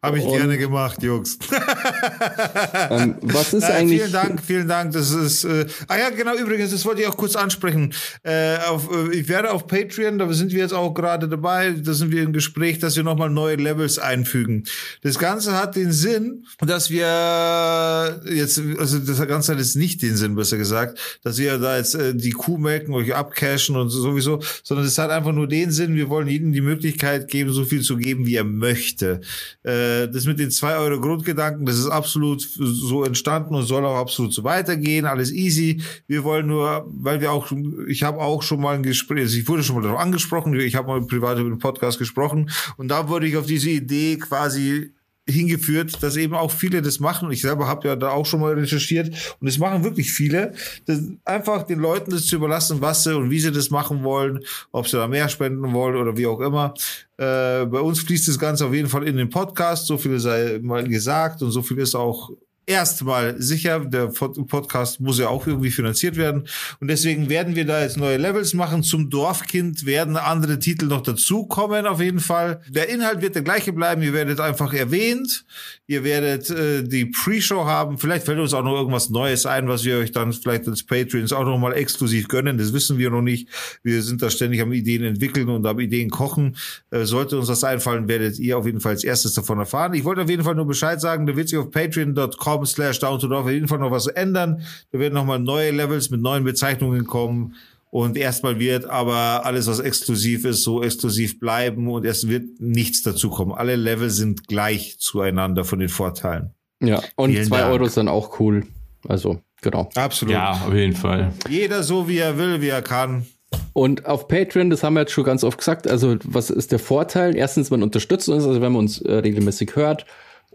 Speaker 1: Habe ich und, gerne gemacht, Jungs.
Speaker 3: ähm, was ist eigentlich?
Speaker 1: Vielen Dank, vielen Dank. Das ist. Äh, ah ja, genau. Übrigens, das wollte ich auch kurz ansprechen. Äh, auf, äh, ich werde auf Patreon, da sind wir jetzt auch gerade dabei. Da sind wir im Gespräch, dass wir nochmal neue Levels einfügen. Das Ganze hat den Sinn, dass wir jetzt, also das Ganze hat jetzt nicht den Sinn, besser gesagt, dass wir da jetzt äh, die Kuh melken, euch abcashen und sowieso, sondern es hat einfach nur den Sinn. Wir wollen jedem die Möglichkeit geben, so viel zu geben, wie er möchte. Äh, das mit den zwei Euro Grundgedanken, das ist absolut so entstanden und soll auch absolut so weitergehen. Alles easy. Wir wollen nur, weil wir auch, ich habe auch schon mal ein Gespräch, also ich wurde schon mal darauf angesprochen, ich habe mal privat über den Podcast gesprochen und da wurde ich auf diese Idee quasi hingeführt, dass eben auch viele das machen. Ich selber habe ja da auch schon mal recherchiert und es machen wirklich viele. Das, einfach den Leuten das zu überlassen, was sie und wie sie das machen wollen, ob sie da mehr spenden wollen oder wie auch immer. Äh, bei uns fließt das Ganze auf jeden Fall in den Podcast. So viel sei mal gesagt und so viel ist auch erstmal sicher. Der Podcast muss ja auch irgendwie finanziert werden. Und deswegen werden wir da jetzt neue Levels machen. Zum Dorfkind werden andere Titel noch dazukommen, auf jeden Fall. Der Inhalt wird der gleiche bleiben. Ihr werdet einfach erwähnt. Ihr werdet äh, die Pre-Show haben. Vielleicht fällt uns auch noch irgendwas Neues ein, was wir euch dann vielleicht als Patreons auch noch mal exklusiv gönnen. Das wissen wir noch nicht. Wir sind da ständig am Ideen entwickeln und am Ideen kochen. Äh, sollte uns das einfallen, werdet ihr auf jeden Fall als erstes davon erfahren. Ich wollte auf jeden Fall nur Bescheid sagen. Da wird sich auf patreon.com slash down to auf jeden Fall noch was ändern. Da werden nochmal neue Levels mit neuen Bezeichnungen kommen. Und erstmal wird aber alles, was exklusiv ist, so exklusiv bleiben und es wird nichts dazukommen. Alle Level sind gleich zueinander von den Vorteilen.
Speaker 3: Ja, und Vielen zwei Dank. Euro sind auch cool. Also, genau.
Speaker 1: Absolut.
Speaker 2: Ja, auf jeden Fall.
Speaker 1: Jeder so, wie er will, wie er kann.
Speaker 3: Und auf Patreon, das haben wir jetzt schon ganz oft gesagt, also was ist der Vorteil? Erstens, man unterstützt uns, also wenn man uns äh, regelmäßig hört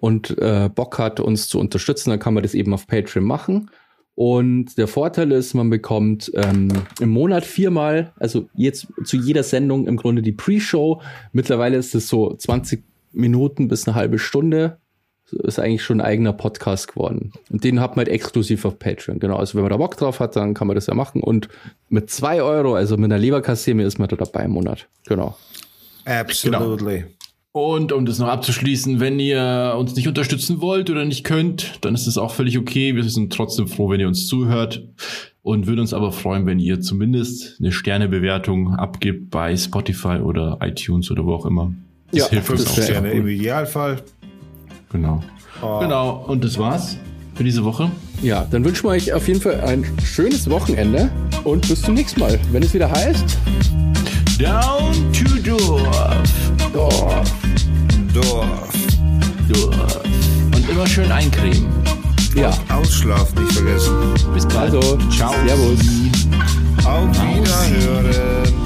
Speaker 3: und äh, Bock hat, uns zu unterstützen, dann kann man das eben auf Patreon machen. Und der Vorteil ist, man bekommt ähm, im Monat viermal, also jetzt zu jeder Sendung im Grunde die Pre-Show. Mittlerweile ist es so 20 Minuten bis eine halbe Stunde. Ist eigentlich schon ein eigener Podcast geworden. Und den hat man halt exklusiv auf Patreon. Genau. Also wenn man da Bock drauf hat, dann kann man das ja machen. Und mit zwei Euro, also mit einer Leberkasseme, ist man da dabei im Monat. Genau.
Speaker 1: Absolutely. Genau.
Speaker 2: Und um das noch abzuschließen, wenn ihr uns nicht unterstützen wollt oder nicht könnt, dann ist das auch völlig okay. Wir sind trotzdem froh, wenn ihr uns zuhört und würden uns aber freuen, wenn ihr zumindest eine Sternebewertung abgibt bei Spotify oder iTunes oder wo auch immer.
Speaker 1: Das ja, hilft uns auch Sterne im Idealfall.
Speaker 2: Genau. Oh. Genau. Und das war's für diese Woche.
Speaker 3: Ja, dann wünschen wir euch auf jeden Fall ein schönes Wochenende und bis zum nächsten Mal, wenn es wieder heißt
Speaker 2: Down to Dorf.
Speaker 1: Dorf. Dorf.
Speaker 2: Dorf. Und immer schön eincremen.
Speaker 1: Ja. Ausschlaf nicht vergessen.
Speaker 3: Bis bald.
Speaker 2: Also, ciao.
Speaker 3: Servus.
Speaker 1: Auf Wiederhören.